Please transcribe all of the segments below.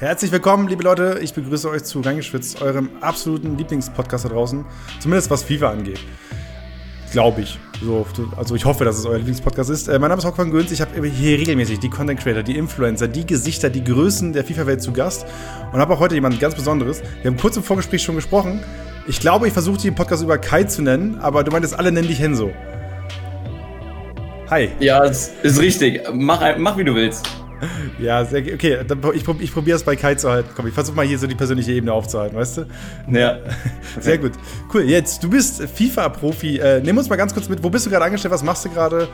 Herzlich willkommen, liebe Leute. Ich begrüße euch zu Reingeschwitzt, eurem absoluten Lieblingspodcast da draußen. Zumindest was FIFA angeht. Glaube ich. So, also ich hoffe, dass es euer Lieblingspodcast ist. Äh, mein Name ist Hock van Göns. Ich habe hier regelmäßig die Content Creator, die Influencer, die Gesichter, die Größen der FIFA-Welt zu Gast. Und habe auch heute jemand ganz Besonderes. Wir haben kurz im Vorgespräch schon gesprochen. Ich glaube, ich versuche den Podcast über Kai zu nennen, aber du meintest, alle nennen dich Henso. Hi. Ja, ist, ist richtig. Mach, mach, wie du willst. Ja, sehr, okay, ich, ich probiere es bei Kai zu halten. Komm, ich versuche mal hier so die persönliche Ebene aufzuhalten, weißt du? Ja. Sehr gut. Cool, jetzt, du bist FIFA-Profi. Äh, nimm uns mal ganz kurz mit, wo bist du gerade angestellt? Was machst du gerade?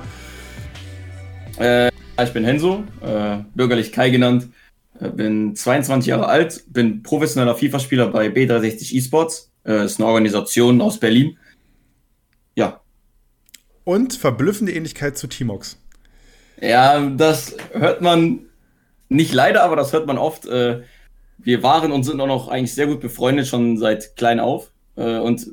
Äh, ich bin Henso, äh, bürgerlich Kai genannt. Äh, bin 22 Jahre alt, bin professioneller FIFA-Spieler bei B360 Esports. Äh, ist eine Organisation aus Berlin. Ja. Und verblüffende Ähnlichkeit zu Timox. Ja, das hört man nicht leider, aber das hört man oft. Äh, wir waren und sind auch noch eigentlich sehr gut befreundet, schon seit klein auf. Äh, und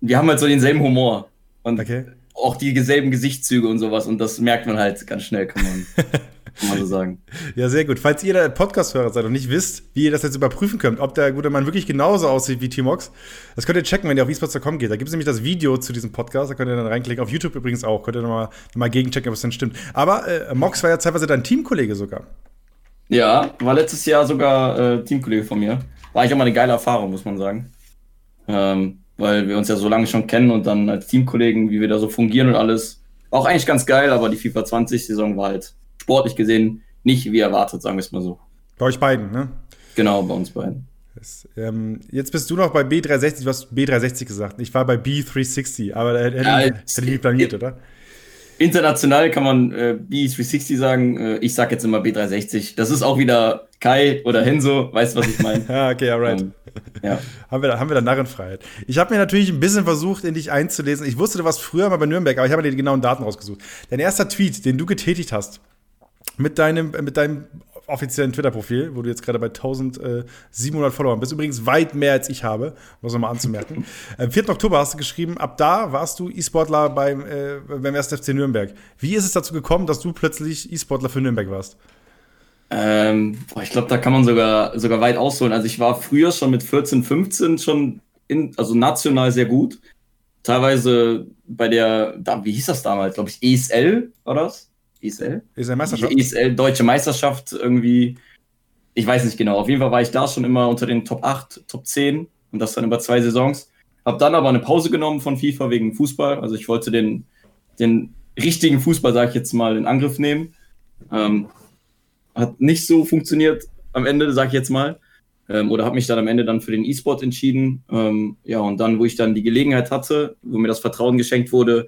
wir haben halt so denselben Humor. Und okay. auch die selben Gesichtszüge und sowas. Und das merkt man halt ganz schnell, kann man. kann man so sagen. Ja, sehr gut. Falls ihr der Podcast-Hörer seid und nicht wisst, wie ihr das jetzt überprüfen könnt, ob der gute Mann wirklich genauso aussieht wie Timox, das könnt ihr checken, wenn ihr auf esports.com geht. Da gibt es nämlich das Video zu diesem Podcast, da könnt ihr dann reinklicken. Auf YouTube übrigens auch. Könnt ihr nochmal noch mal gegenchecken, ob es denn stimmt. Aber äh, Mox war ja teilweise dein Teamkollege sogar. Ja, war letztes Jahr sogar äh, Teamkollege von mir. War eigentlich auch mal eine geile Erfahrung, muss man sagen. Ähm, weil wir uns ja so lange schon kennen und dann als Teamkollegen, wie wir da so fungieren und alles. Auch eigentlich ganz geil, aber die FIFA 20-Saison war halt sportlich gesehen nicht wie erwartet, sagen wir es mal so. Bei euch beiden, ne? Genau, bei uns beiden. Das, ähm, jetzt bist du noch bei B360, du hast B360 gesagt. Ich war bei B360, aber da hätte ja, ich nicht planiert, oder? International kann man äh, B360 sagen. Äh, ich sag jetzt immer B360. Das ist auch wieder Kai oder Henso, weißt du, was ich meine? ja, okay, alright. Um, ja. haben, wir da, haben wir da Narrenfreiheit. Ich habe mir natürlich ein bisschen versucht, in dich einzulesen. Ich wusste, du warst früher mal bei Nürnberg, aber ich habe mir die genauen Daten rausgesucht. Dein erster Tweet, den du getätigt hast, mit deinem, mit deinem offiziellen Twitter-Profil, wo du jetzt gerade bei 1700 Followern bist. Übrigens weit mehr als ich habe, muss man mal anzumerken. Am 4. Oktober hast du geschrieben, ab da warst du E-Sportler beim, äh, beim 1. FC Nürnberg. Wie ist es dazu gekommen, dass du plötzlich E-Sportler für Nürnberg warst? Ähm, boah, ich glaube, da kann man sogar, sogar weit ausholen. Also ich war früher schon mit 14, 15 schon in, also national sehr gut. Teilweise bei der, wie hieß das damals, glaube ich, ESL war das? ESL? ESL Meisterschaft? ESL Deutsche Meisterschaft irgendwie. Ich weiß nicht genau. Auf jeden Fall war ich da schon immer unter den Top 8, Top 10 und das dann über zwei Saisons. Hab dann aber eine Pause genommen von FIFA wegen Fußball. Also ich wollte den, den richtigen Fußball, sage ich jetzt mal, in Angriff nehmen. Ähm, hat nicht so funktioniert am Ende, sage ich jetzt mal. Ähm, oder habe mich dann am Ende dann für den E-Sport entschieden. Ähm, ja, und dann, wo ich dann die Gelegenheit hatte, wo mir das Vertrauen geschenkt wurde,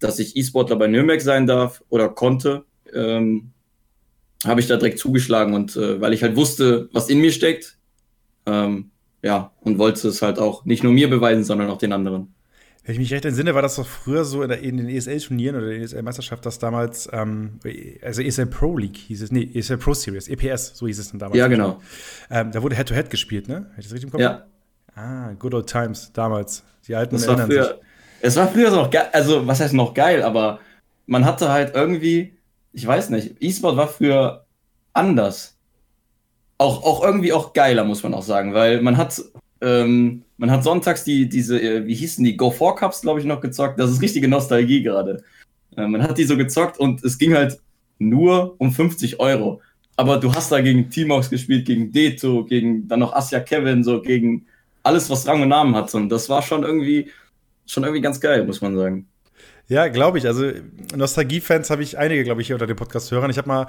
dass ich E-Sportler bei Nürnberg sein darf oder konnte, ähm, habe ich da direkt zugeschlagen und äh, weil ich halt wusste, was in mir steckt, ähm, ja, und wollte es halt auch nicht nur mir beweisen, sondern auch den anderen. Wenn ich mich recht entsinne, war das doch früher so in, der, in den ESL-Turnieren oder der ESL-Meisterschaft, dass damals, ähm, also ESL Pro League hieß es, nee, ESL Pro Series, EPS, so hieß es dann damals. Ja, genau. Ähm, da wurde Head-to-Head -Head gespielt, ne? Hätte ich das richtig im Kopf? Ja. Ah, good old times, damals. Die alten das erinnern früher, sich. Es war früher noch geil, also was heißt noch geil, aber man hatte halt irgendwie, ich weiß nicht, E-Sport war früher anders. Auch, auch irgendwie auch geiler, muss man auch sagen, weil man hat, ähm, man hat sonntags die, diese, äh, wie hießen die, Go 4 Cups, glaube ich, noch gezockt. Das ist richtige Nostalgie gerade. Äh, man hat die so gezockt und es ging halt nur um 50 Euro. Aber du hast da gegen T-Mox gespielt, gegen Deto, gegen dann noch Asia Kevin, so gegen alles, was Rang und Namen hat. Und das war schon irgendwie, schon irgendwie ganz geil, muss man sagen. Ja, glaube ich. Also Nostalgie-Fans habe ich einige, glaube ich, hier unter den Podcast-Hörern. Ich habe mal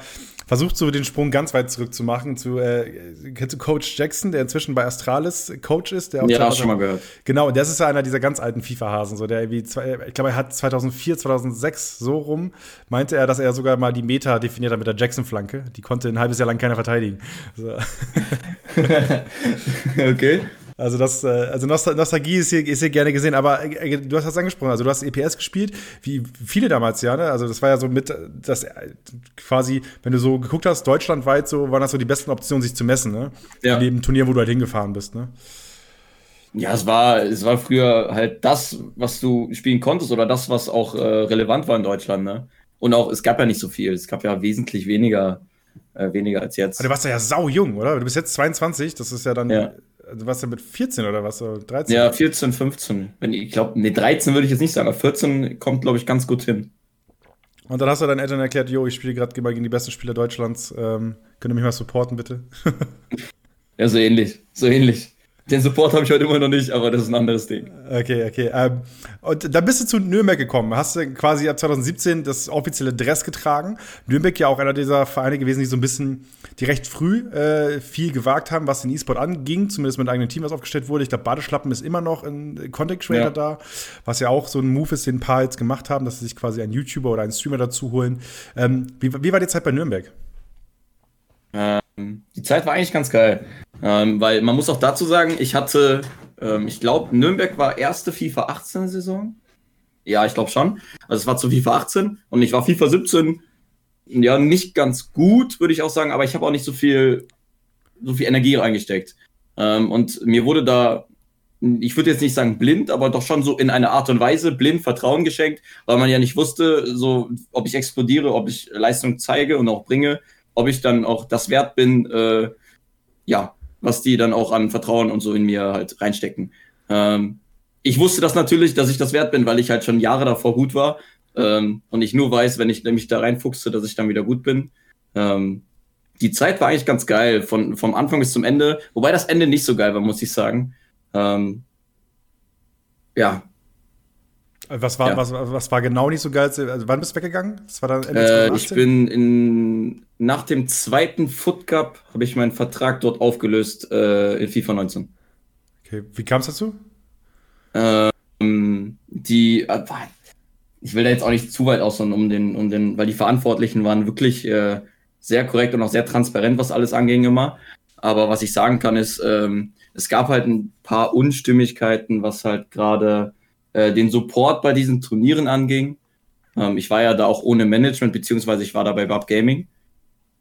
versucht, so den Sprung ganz weit zurück zu machen zu äh, kennst du Coach Jackson, der inzwischen bei Astralis Coach ist. Der auch ja, auch schon mal gehört. Genau, und das ist ja einer dieser ganz alten FIFA-Hasen, so der irgendwie, zwei, ich glaube, er hat 2004, 2006 so rum, meinte er, dass er sogar mal die Meta definiert hat mit der Jackson-Flanke. Die konnte ein halbes Jahr lang keiner verteidigen. So. okay. Also das, äh, also Nostalgie ist hier, ist hier gerne gesehen, aber äh, du hast das angesprochen, also du hast EPS gespielt, wie viele damals ja, ne? Also das war ja so mit das quasi, wenn du so geguckt hast, deutschlandweit so, waren das so die besten Optionen, sich zu messen, ne? Ja. Dem Turnier, wo du halt hingefahren bist, ne? Ja, es war, es war früher halt das, was du spielen konntest oder das, was auch äh, relevant war in Deutschland, ne? Und auch, es gab ja nicht so viel, es gab ja wesentlich weniger äh, weniger als jetzt. Aber du warst ja sau jung, oder? Du bist jetzt 22, das ist ja dann. Ja. Du warst ja mit 14 oder was? 13? Ja, 14, 15. Wenn ich glaube, nee, 13 würde ich jetzt nicht sagen, aber 14 kommt, glaube ich, ganz gut hin. Und dann hast du deinen Eltern erklärt, jo, ich spiele gerade gegen die besten Spieler Deutschlands. Ähm, könnt ihr mich mal supporten, bitte? ja, so ähnlich. So ähnlich. Den Support habe ich heute immer noch nicht, aber das ist ein anderes Ding. Okay, okay. Ähm, und dann bist du zu Nürnberg gekommen. Hast du quasi ab 2017 das offizielle Dress getragen. Nürnberg ja auch einer dieser Vereine gewesen, die so ein bisschen, die recht früh äh, viel gewagt haben, was den E-Sport anging, zumindest mit einem eigenen Team, was aufgestellt wurde. Ich glaube, Badeschlappen ist immer noch ein Content Creator ja. da, was ja auch so ein Move ist, den ein paar jetzt gemacht haben, dass sie sich quasi einen YouTuber oder einen Streamer dazu holen. Ähm, wie, wie war die Zeit bei Nürnberg? Ähm, die Zeit war eigentlich ganz geil. Ähm, weil man muss auch dazu sagen, ich hatte, ähm, ich glaube, Nürnberg war erste FIFA 18 Saison. Ja, ich glaube schon. Also es war zu FIFA 18 und ich war FIFA 17 ja nicht ganz gut, würde ich auch sagen, aber ich habe auch nicht so viel, so viel Energie reingesteckt. Ähm, und mir wurde da, ich würde jetzt nicht sagen blind, aber doch schon so in einer Art und Weise blind Vertrauen geschenkt, weil man ja nicht wusste, so ob ich explodiere, ob ich Leistung zeige und auch bringe ob ich dann auch das wert bin, äh, ja, was die dann auch an Vertrauen und so in mir halt reinstecken. Ähm, ich wusste das natürlich, dass ich das wert bin, weil ich halt schon Jahre davor gut war ähm, und ich nur weiß, wenn ich nämlich da reinfuchse, dass ich dann wieder gut bin. Ähm, die Zeit war eigentlich ganz geil, von, vom Anfang bis zum Ende, wobei das Ende nicht so geil war, muss ich sagen. Ähm, ja, was war, ja. was, was war genau nicht so geil? Also wann bist du weggegangen? Das war dann Ende äh, Ich bin in, nach dem zweiten Foot Cup habe ich meinen Vertrag dort aufgelöst äh, in FIFA 19. Okay, wie kam es dazu? Ähm, die, äh, ich will da jetzt auch nicht zu weit ausholen, um den, um den, weil die Verantwortlichen waren wirklich äh, sehr korrekt und auch sehr transparent, was alles anging immer. Aber was ich sagen kann, ist, ähm, es gab halt ein paar Unstimmigkeiten, was halt gerade äh, den Support bei diesen Turnieren anging. Ähm, ich war ja da auch ohne Management, beziehungsweise ich war da bei Bab Gaming.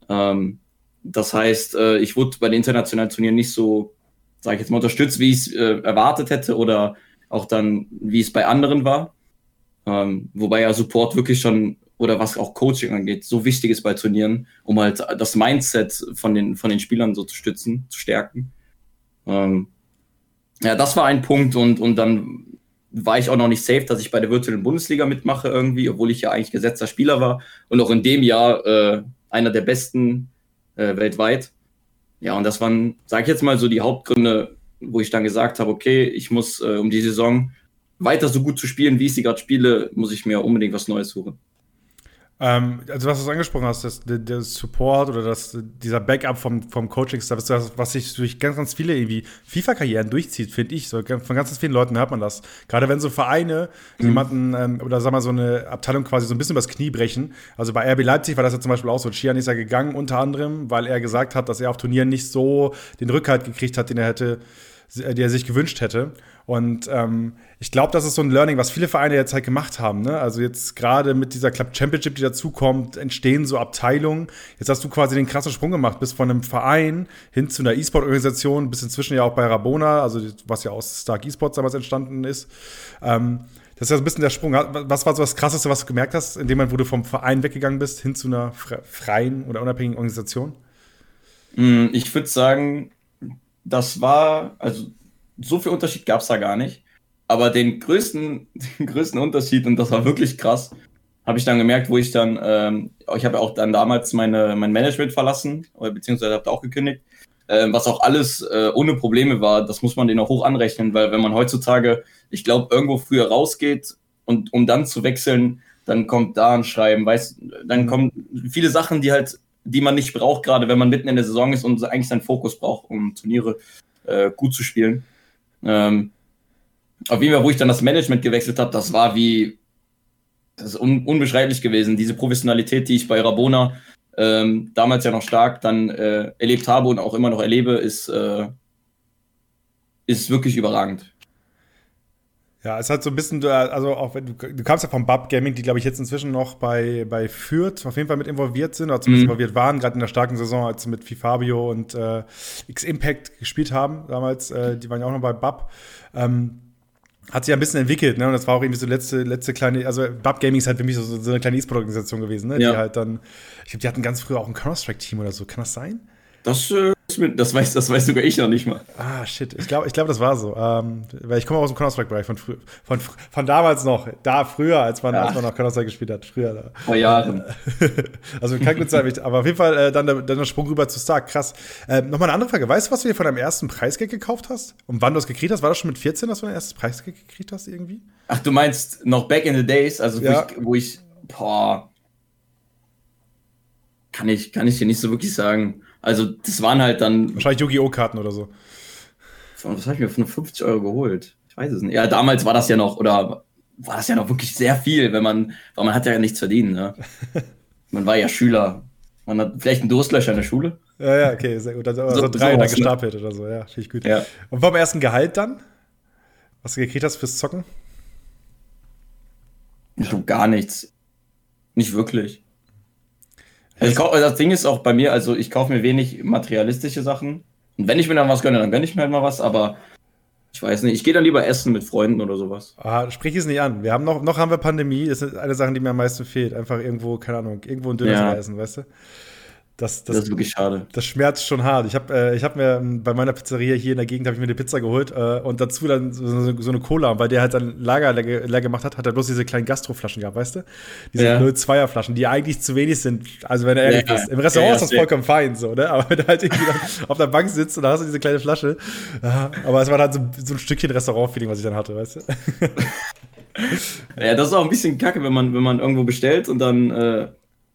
Ähm, das heißt, äh, ich wurde bei den internationalen Turnieren nicht so, sage ich jetzt mal, unterstützt, wie ich es äh, erwartet hätte oder auch dann, wie es bei anderen war. Ähm, wobei ja Support wirklich schon oder was auch Coaching angeht, so wichtig ist bei Turnieren, um halt das Mindset von den, von den Spielern so zu stützen, zu stärken. Ähm, ja, das war ein Punkt und, und dann war ich auch noch nicht safe, dass ich bei der virtuellen Bundesliga mitmache irgendwie, obwohl ich ja eigentlich gesetzter Spieler war und auch in dem Jahr äh, einer der besten äh, weltweit. Ja, und das waren, sage ich jetzt mal, so die Hauptgründe, wo ich dann gesagt habe, okay, ich muss, äh, um die Saison weiter so gut zu spielen, wie ich sie gerade spiele, muss ich mir unbedingt was Neues suchen. Ähm, also was du angesprochen hast, das, der, der Support oder das, dieser Backup vom, vom Coaching-Staff, das, was sich durch ganz, ganz viele irgendwie FIFA-Karrieren durchzieht, finde ich. So, von ganz, ganz vielen Leuten hört man das. Gerade wenn so Vereine mhm. jemanden ähm, oder sag mal so eine Abteilung quasi so ein bisschen übers Knie brechen. Also bei RB Leipzig war das ja zum Beispiel auch so. Chian ist ja gegangen unter anderem, weil er gesagt hat, dass er auf Turnieren nicht so den Rückhalt gekriegt hat, den er hätte die er sich gewünscht hätte. Und ähm, ich glaube, das ist so ein Learning, was viele Vereine jetzt halt gemacht haben. Ne? Also jetzt gerade mit dieser Club Championship, die dazukommt, entstehen so Abteilungen. Jetzt hast du quasi den krassen Sprung gemacht, bis von einem Verein hin zu einer E-Sport-Organisation, bis inzwischen ja auch bei Rabona, also was ja aus Stark E-Sports damals entstanden ist. Ähm, das ist ja so ein bisschen der Sprung. Was war so das Krasseste, was du gemerkt hast, indem man, wo du vom Verein weggegangen bist, hin zu einer freien oder unabhängigen Organisation? Mm, ich würde sagen, das war, also so viel Unterschied gab es da gar nicht. Aber den größten, den größten Unterschied, und das war wirklich krass, habe ich dann gemerkt, wo ich dann, ähm, ich habe ja auch dann damals meine, mein Management verlassen, beziehungsweise habe auch gekündigt, äh, was auch alles äh, ohne Probleme war. Das muss man denen auch hoch anrechnen, weil wenn man heutzutage, ich glaube, irgendwo früher rausgeht und um dann zu wechseln, dann kommt da ein Schreiben, weißt, dann kommen viele Sachen, die halt die man nicht braucht, gerade wenn man mitten in der Saison ist und eigentlich seinen Fokus braucht, um Turniere äh, gut zu spielen. Ähm, auf jeden Fall, wo ich dann das Management gewechselt habe, das war wie, das ist un unbeschreiblich gewesen. Diese Professionalität, die ich bei Rabona ähm, damals ja noch stark dann äh, erlebt habe und auch immer noch erlebe, ist, äh, ist wirklich überragend. Ja, es hat so ein bisschen, also auch wenn du, du kamst ja vom Bub Gaming, die glaube ich jetzt inzwischen noch bei, bei Fürth auf jeden Fall mit involviert sind, oder zumindest mhm. involviert waren, gerade in der starken Saison, als sie mit Fifabio und äh, X-Impact gespielt haben damals, äh, die waren ja auch noch bei Bub. Ähm, hat sich ja ein bisschen entwickelt, ne? Und das war auch irgendwie so letzte, letzte kleine, also Bub Gaming ist halt für mich so, so eine kleine E-Sport-Organisation gewesen, ne? Ja. Die halt dann, ich glaube, die hatten ganz früher auch ein Counter-Strike-Team oder so. Kann das sein? Das, äh, das, weiß, das weiß sogar ich noch nicht mal. Ah, shit. Ich glaube, ich glaub, das war so. Ähm, weil ich komme aus dem Counter-Strike-Bereich von, von, von damals noch. Da früher, als man, als man noch Counter-Strike gespielt hat. Früher. Da. Vor Jahren. also kann gut sein. Aber auf jeden Fall äh, dann, der, dann der Sprung rüber zu Stark. Krass. Äh, Nochmal eine andere Frage. Weißt du, was du dir von deinem ersten Preisgeld gekauft hast? Und wann du es gekriegt hast? War das schon mit 14, dass du dein erstes Preisgeld gekriegt hast irgendwie? Ach, du meinst noch back in the days? Also, ja. wo, ich, wo ich, boah. Kann ich, kann ich dir nicht so wirklich sagen. Also, das waren halt dann. Wahrscheinlich Yu-Gi-Oh! Karten oder so. Was habe ich mir von 50 Euro geholt? Ich weiß es nicht. Ja, damals war das ja noch, oder war das ja noch wirklich sehr viel, wenn man, weil man hat ja nichts verdient, ne? man war ja Schüler. Man hat vielleicht einen Durstlöcher in der Schule. Ja, ja, okay, sehr gut. Also so, so drei so ne? gestapelt oder so, ja, finde ich gut. Ja. Und vom ersten Gehalt dann? Was du gekriegt hast fürs Zocken? Ich glaube gar nichts. Nicht wirklich. Also kauf, das Ding ist auch bei mir, also ich kaufe mir wenig materialistische Sachen. Und wenn ich mir dann was gönne, dann gönne ich mir halt mal was, aber ich weiß nicht, ich gehe dann lieber essen mit Freunden oder sowas. Ah, sprich es nicht an. Wir haben noch, noch haben wir Pandemie, das ist eine Sache, die mir am meisten fehlt. Einfach irgendwo, keine Ahnung, irgendwo ein Döner ja. essen, weißt du? Das, das, das, ist wirklich schade. Das schmerzt schon hart. Ich habe äh, hab mir ähm, bei meiner Pizzeria hier in der Gegend habe ich mir eine Pizza geholt äh, und dazu dann so, so, eine Cola. Und weil der halt dann Lager leer, leer, gemacht hat, hat er bloß diese kleinen Gastroflaschen gehabt, weißt du? Diese ja. 02er Flaschen, die eigentlich zu wenig sind. Also wenn er ehrlich ja, ist. Im Restaurant ja, ist das vollkommen fein, so, ne? Aber wenn du halt irgendwie auf der Bank sitzt und da hast du diese kleine Flasche. aber es war halt so, so ein Stückchen Restaurant-Feeling, was ich dann hatte, weißt du? ja, das ist auch ein bisschen kacke, wenn man, wenn man irgendwo bestellt und dann äh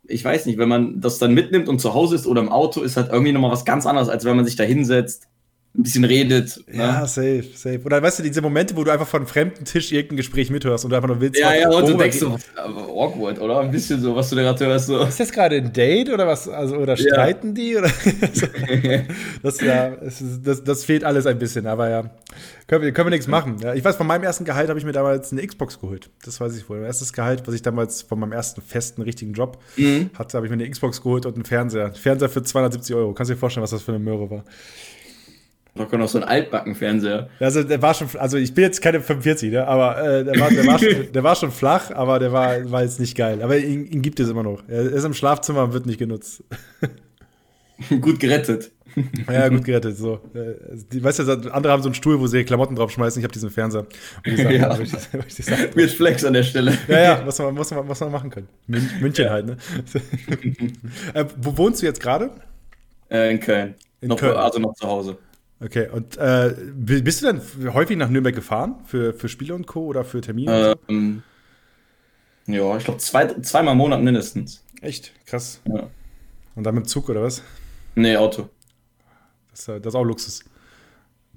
ich weiß nicht, wenn man das dann mitnimmt und zu Hause ist oder im Auto, ist halt irgendwie nochmal was ganz anderes, als wenn man sich da hinsetzt ein bisschen redet. Ne? Ja, safe, safe. Oder weißt du, diese Momente, wo du einfach von einem fremden Tisch irgendein Gespräch mithörst und du einfach nur willst. Ja, ja, und du denkst so, awkward, oder? Ein bisschen so, was du da gerade hörst. So. Ist das gerade ein Date oder was? Also, oder streiten ja. die? Oder? das, ja, das, das, fehlt alles ein bisschen, aber ja. Können wir, können wir nichts machen. Ja, ich weiß, von meinem ersten Gehalt habe ich mir damals eine Xbox geholt. Das weiß ich wohl. Mein erstes Gehalt, was ich damals von meinem ersten festen, richtigen Job mhm. hatte, habe ich mir eine Xbox geholt und einen Fernseher. Ein Fernseher für 270 Euro. Kannst du dir vorstellen, was das für eine Möhre war? Locker noch so ein Altbackenfernseher. Also der war schon, also ich bin jetzt keine 45, ne? aber äh, der, war, der, war schon, der war schon flach, aber der war, war jetzt nicht geil. Aber ihn, ihn gibt es immer noch. Er ist im Schlafzimmer und wird nicht genutzt. gut gerettet. Ja, gut gerettet. So. Äh, die, weißt du, andere haben so einen Stuhl, wo sie Klamotten draufschmeißen. Ich habe diesen Fernseher. Ja. Mit Flex an der Stelle. Ja, ja, was man, muss man, was man machen können. München ja. halt, ne? äh, wo wohnst du jetzt gerade? Äh, in Köln. In noch, Köln. Also noch zu Hause. Okay, und äh, bist du dann häufig nach Nürnberg gefahren für, für Spiele und Co. oder für Termine? Ähm, so? Ja, ich glaube zwei, zweimal im Monat mindestens. Echt? Krass. Ja. Und dann mit dem Zug oder was? Nee, Auto. Das, das ist auch Luxus.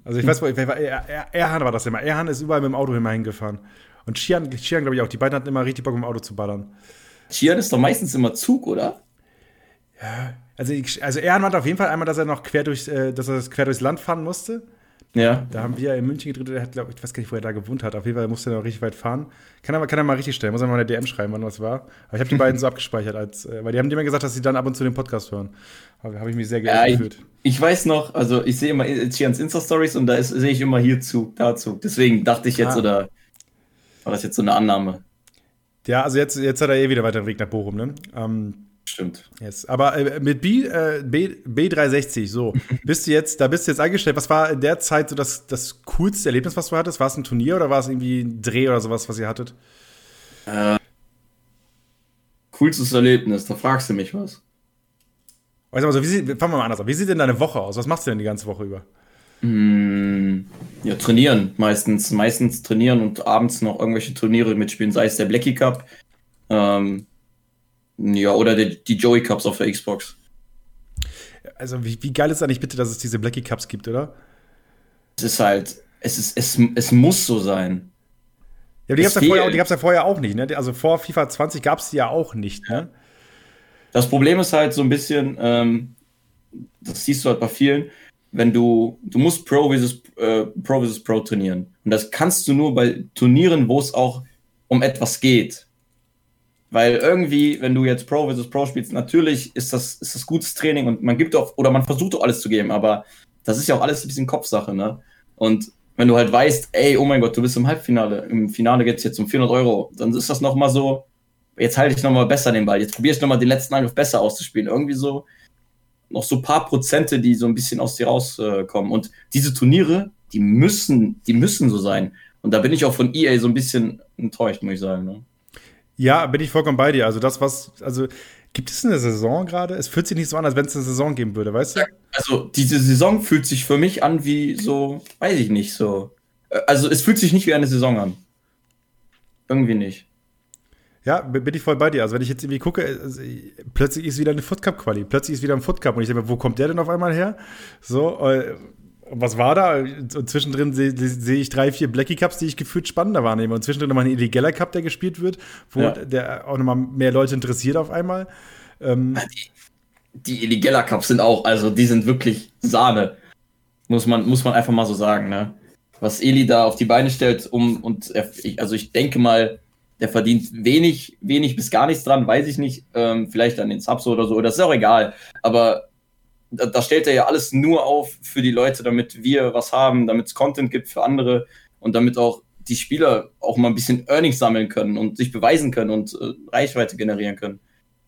Also ich hm. weiß, er, Erhan war das immer. Erhan ist überall mit dem Auto immer hingefahren. Und Chian, Chian glaube ich auch. Die beiden hatten immer richtig Bock, mit dem Auto zu ballern. Chian ist doch meistens immer Zug, oder? Ja, also, ich, also er hat auf jeden Fall einmal, dass er noch quer, durch, äh, dass er quer durchs Land fahren musste. Ja. Da haben wir in München gedreht, der hat, glaub, ich weiß gar nicht, wo er da gewohnt hat. Auf jeden Fall musste er noch richtig weit fahren. Kann er, kann er mal richtig stellen, muss er mal eine DM schreiben, wann was war. Aber ich habe die beiden so abgespeichert, als, äh, weil die haben immer gesagt, dass sie dann ab und zu den Podcast hören. Habe hab ich mich sehr geehrt ja, gefühlt. Ich, ich, weiß noch, also ich sehe immer Chians Insta-Stories und da sehe ich immer hierzu, dazu. Deswegen dachte ich jetzt, ah. oder war das jetzt so eine Annahme? Ja, also jetzt, jetzt hat er eh wieder weiter den Weg nach Bochum, ne? Ähm, Stimmt. Yes. Aber äh, mit B, äh, B, B360, so, bist du jetzt, da bist du jetzt eingestellt. Was war in der Zeit so das, das coolste Erlebnis, was du hattest? War es ein Turnier oder war es irgendwie ein Dreh oder sowas, was ihr hattet? Äh, coolstes Erlebnis, da fragst du mich was. Also, also wie sieht, fangen wir mal anders an. Wie sieht denn deine Woche aus? Was machst du denn die ganze Woche über? Mm, ja, trainieren meistens. Meistens trainieren und abends noch irgendwelche Turniere mitspielen, sei es der Blackie Cup. Ähm, ja, oder die, die Joey Cups auf der Xbox. Also, wie, wie geil ist eigentlich bitte, dass es diese Blackie Cups gibt, oder? Es ist halt, es ist, es, es muss so sein. Ja, die gab es ja, vorher, ja vorher auch nicht, ne? Also vor FIFA 20 gab es die ja auch nicht, ne? Das Problem ist halt so ein bisschen, ähm, das siehst du halt bei vielen, wenn du, du musst Pro vs. Äh, Pro vs. Pro trainieren. Und das kannst du nur bei Turnieren, wo es auch um etwas geht. Weil irgendwie, wenn du jetzt Pro versus Pro spielst, natürlich ist das, ist das gutes Training und man gibt auch, oder man versucht auch alles zu geben, aber das ist ja auch alles ein bisschen Kopfsache, ne? Und wenn du halt weißt, ey, oh mein Gott, du bist im Halbfinale, im Finale geht es jetzt um 400 Euro, dann ist das nochmal so, jetzt halte ich nochmal besser den Ball, jetzt probiere ich nochmal den letzten Angriff besser auszuspielen. Irgendwie so, noch so ein paar Prozente, die so ein bisschen aus dir rauskommen. Und diese Turniere, die müssen, die müssen so sein. Und da bin ich auch von EA so ein bisschen enttäuscht, muss ich sagen. Ne? Ja, bin ich vollkommen bei dir. Also das, was, also gibt es eine Saison gerade? Es fühlt sich nicht so an, als wenn es eine Saison geben würde, weißt du? Also diese Saison fühlt sich für mich an wie so, weiß ich nicht, so. Äh, also es fühlt sich nicht wie eine Saison an. Irgendwie nicht. Ja, bin ich voll bei dir. Also wenn ich jetzt irgendwie gucke, also, plötzlich ist wieder eine Foot Cup Quali, plötzlich ist wieder ein Foot Cup und ich denke mir, wo kommt der denn auf einmal her? So, äh, was war da? Und zwischendrin sehe seh ich drei, vier Blackie Cups, die ich gefühlt spannender wahrnehme. Und zwischendrin nochmal ein Illegaler Cup, der gespielt wird, wo ja. der auch nochmal mehr Leute interessiert auf einmal. Ähm, die, die Illegaler Cups sind auch, also die sind wirklich Sahne. Muss man, muss man einfach mal so sagen, ne? Was Eli da auf die Beine stellt, um, und er, also ich denke mal, der verdient wenig, wenig bis gar nichts dran, weiß ich nicht. Ähm, vielleicht an den Subs oder so, das ist auch egal. Aber da, da, stellt er ja alles nur auf für die Leute, damit wir was haben, damit es Content gibt für andere und damit auch die Spieler auch mal ein bisschen Earnings sammeln können und sich beweisen können und äh, Reichweite generieren können.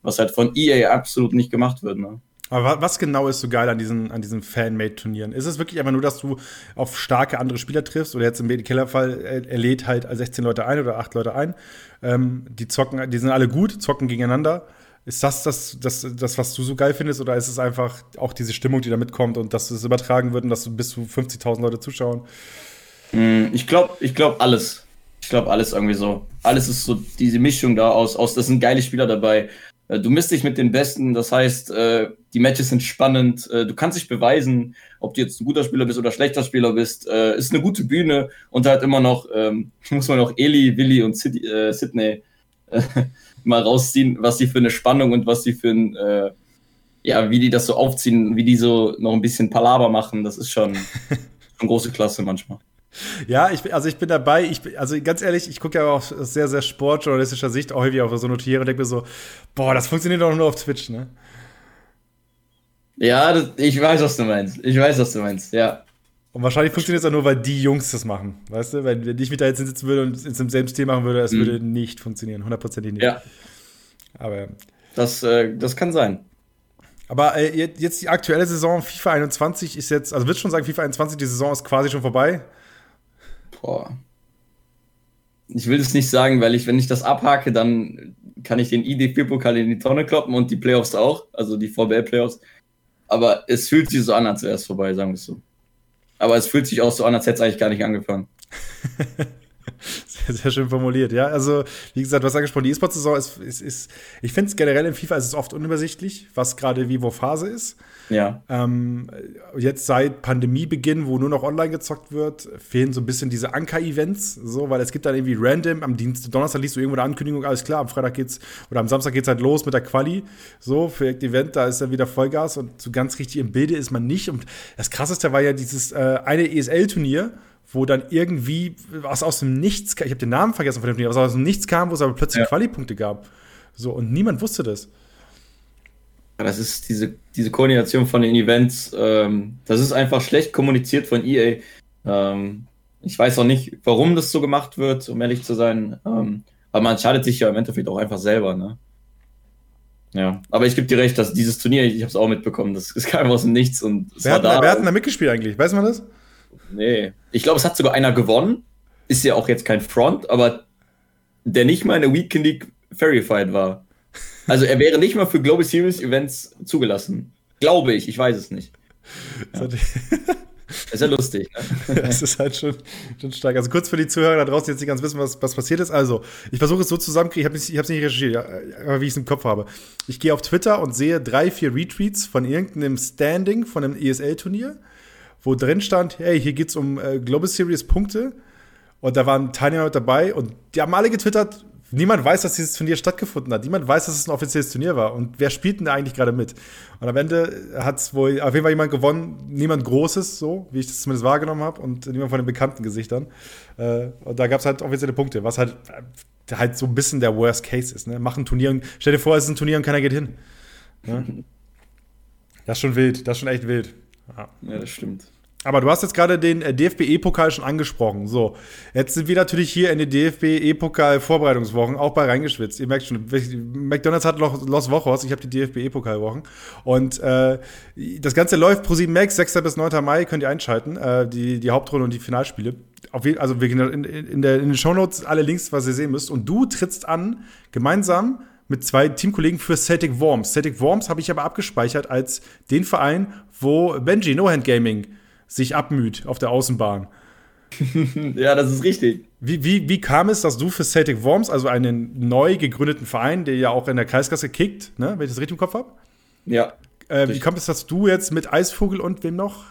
Was halt von EA absolut nicht gemacht wird. Ne? Aber was genau ist so geil an diesen, an diesen Fan-Made-Turnieren? Ist es wirklich einfach nur, dass du auf starke andere Spieler triffst? Oder jetzt im Kellerfall, er, er lädt halt 16 Leute ein oder 8 Leute ein. Ähm, die zocken, die sind alle gut, zocken gegeneinander. Ist das das, das das, was du so geil findest? Oder ist es einfach auch diese Stimmung, die da mitkommt und dass es übertragen wird und dass bis zu 50.000 Leute zuschauen? Hm, ich glaube, ich glaube alles. Ich glaube alles irgendwie so. Alles ist so diese Mischung da aus, aus, das sind geile Spieler dabei. Äh, du misst dich mit den Besten, das heißt, äh, die Matches sind spannend, äh, du kannst dich beweisen, ob du jetzt ein guter Spieler bist oder schlechter Spieler bist. Ist eine gute Bühne und halt immer noch, ähm, muss man auch Eli, Willi und Sydney mal rausziehen, was die für eine Spannung und was die für ein, ja, wie die das so aufziehen, wie die so noch ein bisschen Palaber machen, das ist schon, schon große Klasse manchmal. Ja, ich, also ich bin dabei. Ich, also ganz ehrlich, ich gucke ja auch aus sehr, sehr sportjournalistischer Sicht auch häufig auf so Notiere und denke mir so, boah, das funktioniert doch nur auf Twitch, ne? Ja, das, ich weiß, was du meinst. Ich weiß, was du meinst, ja. Und wahrscheinlich funktioniert es auch nur, weil die Jungs das machen. Weißt du, wenn, wenn ich mich da jetzt hinsetzen würde und ins selben Stil machen würde, es mhm. würde nicht funktionieren. Hundertprozentig nicht. Ja. Aber. Das, äh, das kann sein. Aber äh, jetzt die aktuelle Saison, FIFA 21 ist jetzt, also würdest schon sagen, FIFA 21, die Saison ist quasi schon vorbei? Boah. Ich will es nicht sagen, weil ich, wenn ich das abhake, dann kann ich den ID4-Pokal in die Tonne kloppen und die Playoffs auch, also die VBL-Playoffs. Aber es fühlt sich so an, als wäre es vorbei, sagen wir es so. Aber es fühlt sich auch so an, als hätte es eigentlich gar nicht angefangen. Sehr, sehr schön formuliert, ja. Also, wie gesagt, hast angesprochen, die E-Sport-Saison ist, ist, ist, ich finde es generell in FIFA ist es oft unübersichtlich, was gerade wie wo Phase ist. Ja. Ähm, jetzt seit Pandemiebeginn, wo nur noch online gezockt wird, fehlen so ein bisschen diese Anker-Events, so, weil es gibt dann irgendwie random, am Dienstag, Donnerstag liest du irgendwo eine Ankündigung, alles klar, am Freitag geht's, oder am Samstag geht's halt los mit der Quali, so, für Event, da ist dann wieder Vollgas und so ganz richtig im Bilde ist man nicht. Und das krasseste war ja dieses äh, eine ESL-Turnier, wo dann irgendwie was aus dem Nichts, ich habe den Namen vergessen von dem Turnier, was aus dem Nichts kam, wo es aber plötzlich ja. Quali-Punkte gab. So, und niemand wusste das. Das ist diese, diese Koordination von den Events, ähm, das ist einfach schlecht kommuniziert von EA. Ähm, ich weiß auch nicht, warum das so gemacht wird, um ehrlich zu sein. Ähm, aber man schadet sich ja im Endeffekt auch einfach selber, ne? Ja, aber ich gebe dir recht, dass dieses Turnier, ich habe es auch mitbekommen, das, das kam aus dem Nichts und wer, hat, da, wer hat denn da mitgespielt eigentlich? Weiß man das? Nee. Ich glaube, es hat sogar einer gewonnen. Ist ja auch jetzt kein Front, aber der nicht mal in der Weekend League verified war. Also er wäre nicht mal für Global Series Events zugelassen. Glaube ich, ich weiß es nicht. Ja. ist ja lustig. Ne? Es ist halt schon, schon stark. Also kurz für die Zuhörer da draußen, die jetzt nicht ganz wissen, was, was passiert ist. Also, ich versuche es so zusammenkriegen, ich habe es nicht recherchiert, aber wie ich es im Kopf habe. Ich gehe auf Twitter und sehe drei, vier Retweets von irgendeinem Standing von einem ESL-Turnier wo drin stand, hey, hier geht es um äh, Global Series Punkte. Und da waren Teilnehmer dabei und die haben alle getwittert, niemand weiß, dass dieses Turnier stattgefunden hat. Niemand weiß, dass es ein offizielles Turnier war. Und wer spielt denn da eigentlich gerade mit? Und am Ende hat es wohl auf jeden Fall jemand gewonnen, niemand Großes, so wie ich das zumindest wahrgenommen habe, und niemand von den bekannten Gesichtern. Äh, und da gab es halt offizielle Punkte, was halt, äh, halt so ein bisschen der Worst Case ist. Ne? Machen Turnier, stell dir vor, es ist ein Turnier und keiner geht hin. Ja? Das ist schon wild, das ist schon echt wild. Ja, ja das stimmt. Aber du hast jetzt gerade den äh, DFB-E-Pokal schon angesprochen. So, jetzt sind wir natürlich hier in den DFB-E-Pokal-Vorbereitungswochen auch bei reingeschwitzt. Ihr merkt schon, McDonalds hat noch Los Wochos, ich habe die DFB-E-Pokal-Wochen. Und äh, das Ganze läuft pro 7 Max, 6. bis 9. Mai, könnt ihr einschalten, äh, die, die Hauptrunde und die Finalspiele. Auf, also wir in, in, in, der, in den Shownotes alle Links, was ihr sehen müsst. Und du trittst an, gemeinsam mit zwei Teamkollegen für Celtic Worms. Celtic Worms habe ich aber abgespeichert als den Verein, wo Benji No Hand Gaming sich abmüht auf der Außenbahn. ja, das ist richtig. Wie, wie, wie kam es, dass du für Celtic Worms, also einen neu gegründeten Verein, der ja auch in der Kreisklasse kickt, ne, wenn ich das richtig im Kopf habe? Ja. Äh, wie kam es, dass du jetzt mit Eisvogel und wem noch?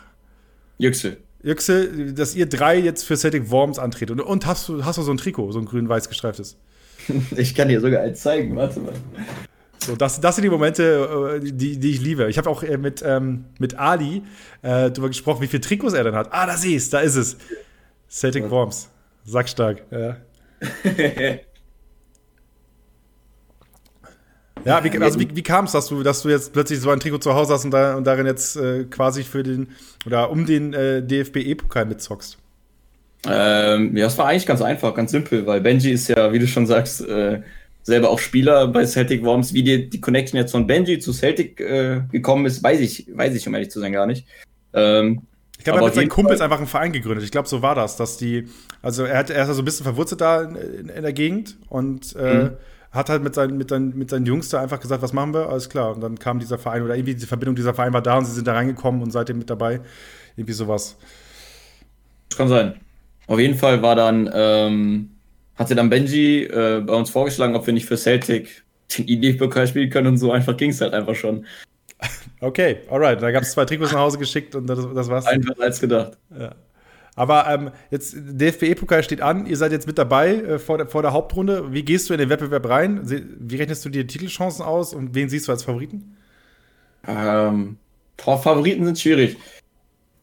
Yüksel. Yüksel, dass ihr drei jetzt für Celtic Worms antretet. Und, und hast, du, hast du so ein Trikot, so ein grün-weiß gestreiftes? ich kann dir sogar eins zeigen, warte mal. So, das, das sind die Momente, äh, die, die ich liebe. Ich habe auch äh, mit, ähm, mit Ali äh, darüber gesprochen, wie viele Trikots er dann hat. Ah, da siehst da ist es. Celtic ja. Worms. Sackstark. Ja. ja, wie, also wie, wie kam es, dass du, dass du jetzt plötzlich so ein Trikot zu Hause hast und, da, und darin jetzt äh, quasi für den oder um den äh, DFB-E-Pokal mitzockst? Ähm, ja, es war eigentlich ganz einfach, ganz simpel, weil Benji ist ja, wie du schon sagst, äh, selber auch Spieler bei Celtic Worms. Wie die, die Connection jetzt von Benji zu Celtic äh, gekommen ist, weiß ich, weiß ich, um ehrlich zu sein, gar nicht. Ähm, ich glaube, er hat mit seinen Kumpels einfach einen Verein gegründet. Ich glaube, so war das, dass die, also er, hat, er ist so ein bisschen verwurzelt da in, in, in der Gegend und äh, mhm. hat halt mit seinen, mit, seinen, mit seinen Jungs da einfach gesagt, was machen wir? Alles klar. Und dann kam dieser Verein oder irgendwie die Verbindung dieser Verein war da und sie sind da reingekommen und seitdem mit dabei. Irgendwie sowas. Das kann sein. Auf jeden Fall war dann, ähm, hatte dann Benji äh, bei uns vorgeschlagen, ob wir nicht für Celtic den ID-Pokal spielen können und so einfach ging es halt einfach schon. Okay, alright. Da gab es zwei Trikots nach Hause geschickt und das, das war's. Einfach als gedacht. Ja. Aber ähm, jetzt, DFB-Pokal steht an, ihr seid jetzt mit dabei äh, vor, der, vor der Hauptrunde. Wie gehst du in den Wettbewerb rein? Wie rechnest du dir Titelchancen aus und wen siehst du als Favoriten? Ähm, boah, Favoriten sind schwierig.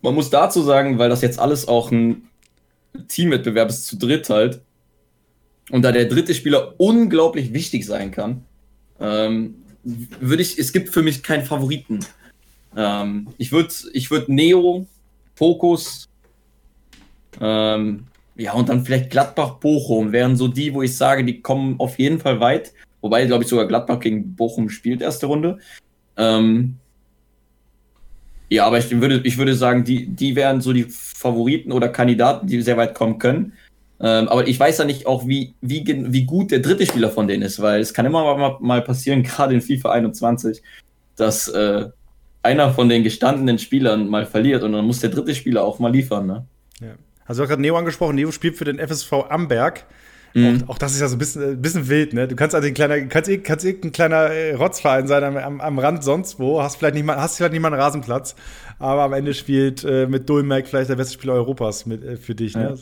Man muss dazu sagen, weil das jetzt alles auch ein Teamwettbewerb ist zu dritt halt, und da der dritte Spieler unglaublich wichtig sein kann, ähm, würde ich, es gibt für mich keinen Favoriten. Ähm, ich würde ich würd Neo, Fokus, ähm, ja, und dann vielleicht Gladbach, Bochum wären so die, wo ich sage, die kommen auf jeden Fall weit. Wobei, glaube ich, sogar Gladbach gegen Bochum spielt erste Runde. Ähm, ja, aber ich würde, ich würde sagen, die, die wären so die Favoriten oder Kandidaten, die sehr weit kommen können. Ähm, aber ich weiß ja nicht auch, wie, wie, wie gut der dritte Spieler von denen ist, weil es kann immer mal, mal passieren, gerade in FIFA 21, dass äh, einer von den gestandenen Spielern mal verliert und dann muss der dritte Spieler auch mal liefern. Ne? Ja. Also du hast gerade Neo angesprochen, Neo spielt für den FSV Amberg. Mhm. Auch, auch, das ist ja so ein bisschen, ein äh, bisschen wild, ne? Du kannst also ein kleiner, kannst, kannst irgendein kleiner äh, Rotzverein sein am, am, am, Rand sonst wo, hast vielleicht nicht mal, hast vielleicht nicht mal einen Rasenplatz, aber am Ende spielt äh, mit Dulmek vielleicht der beste Spieler Europas mit, äh, für dich, ne?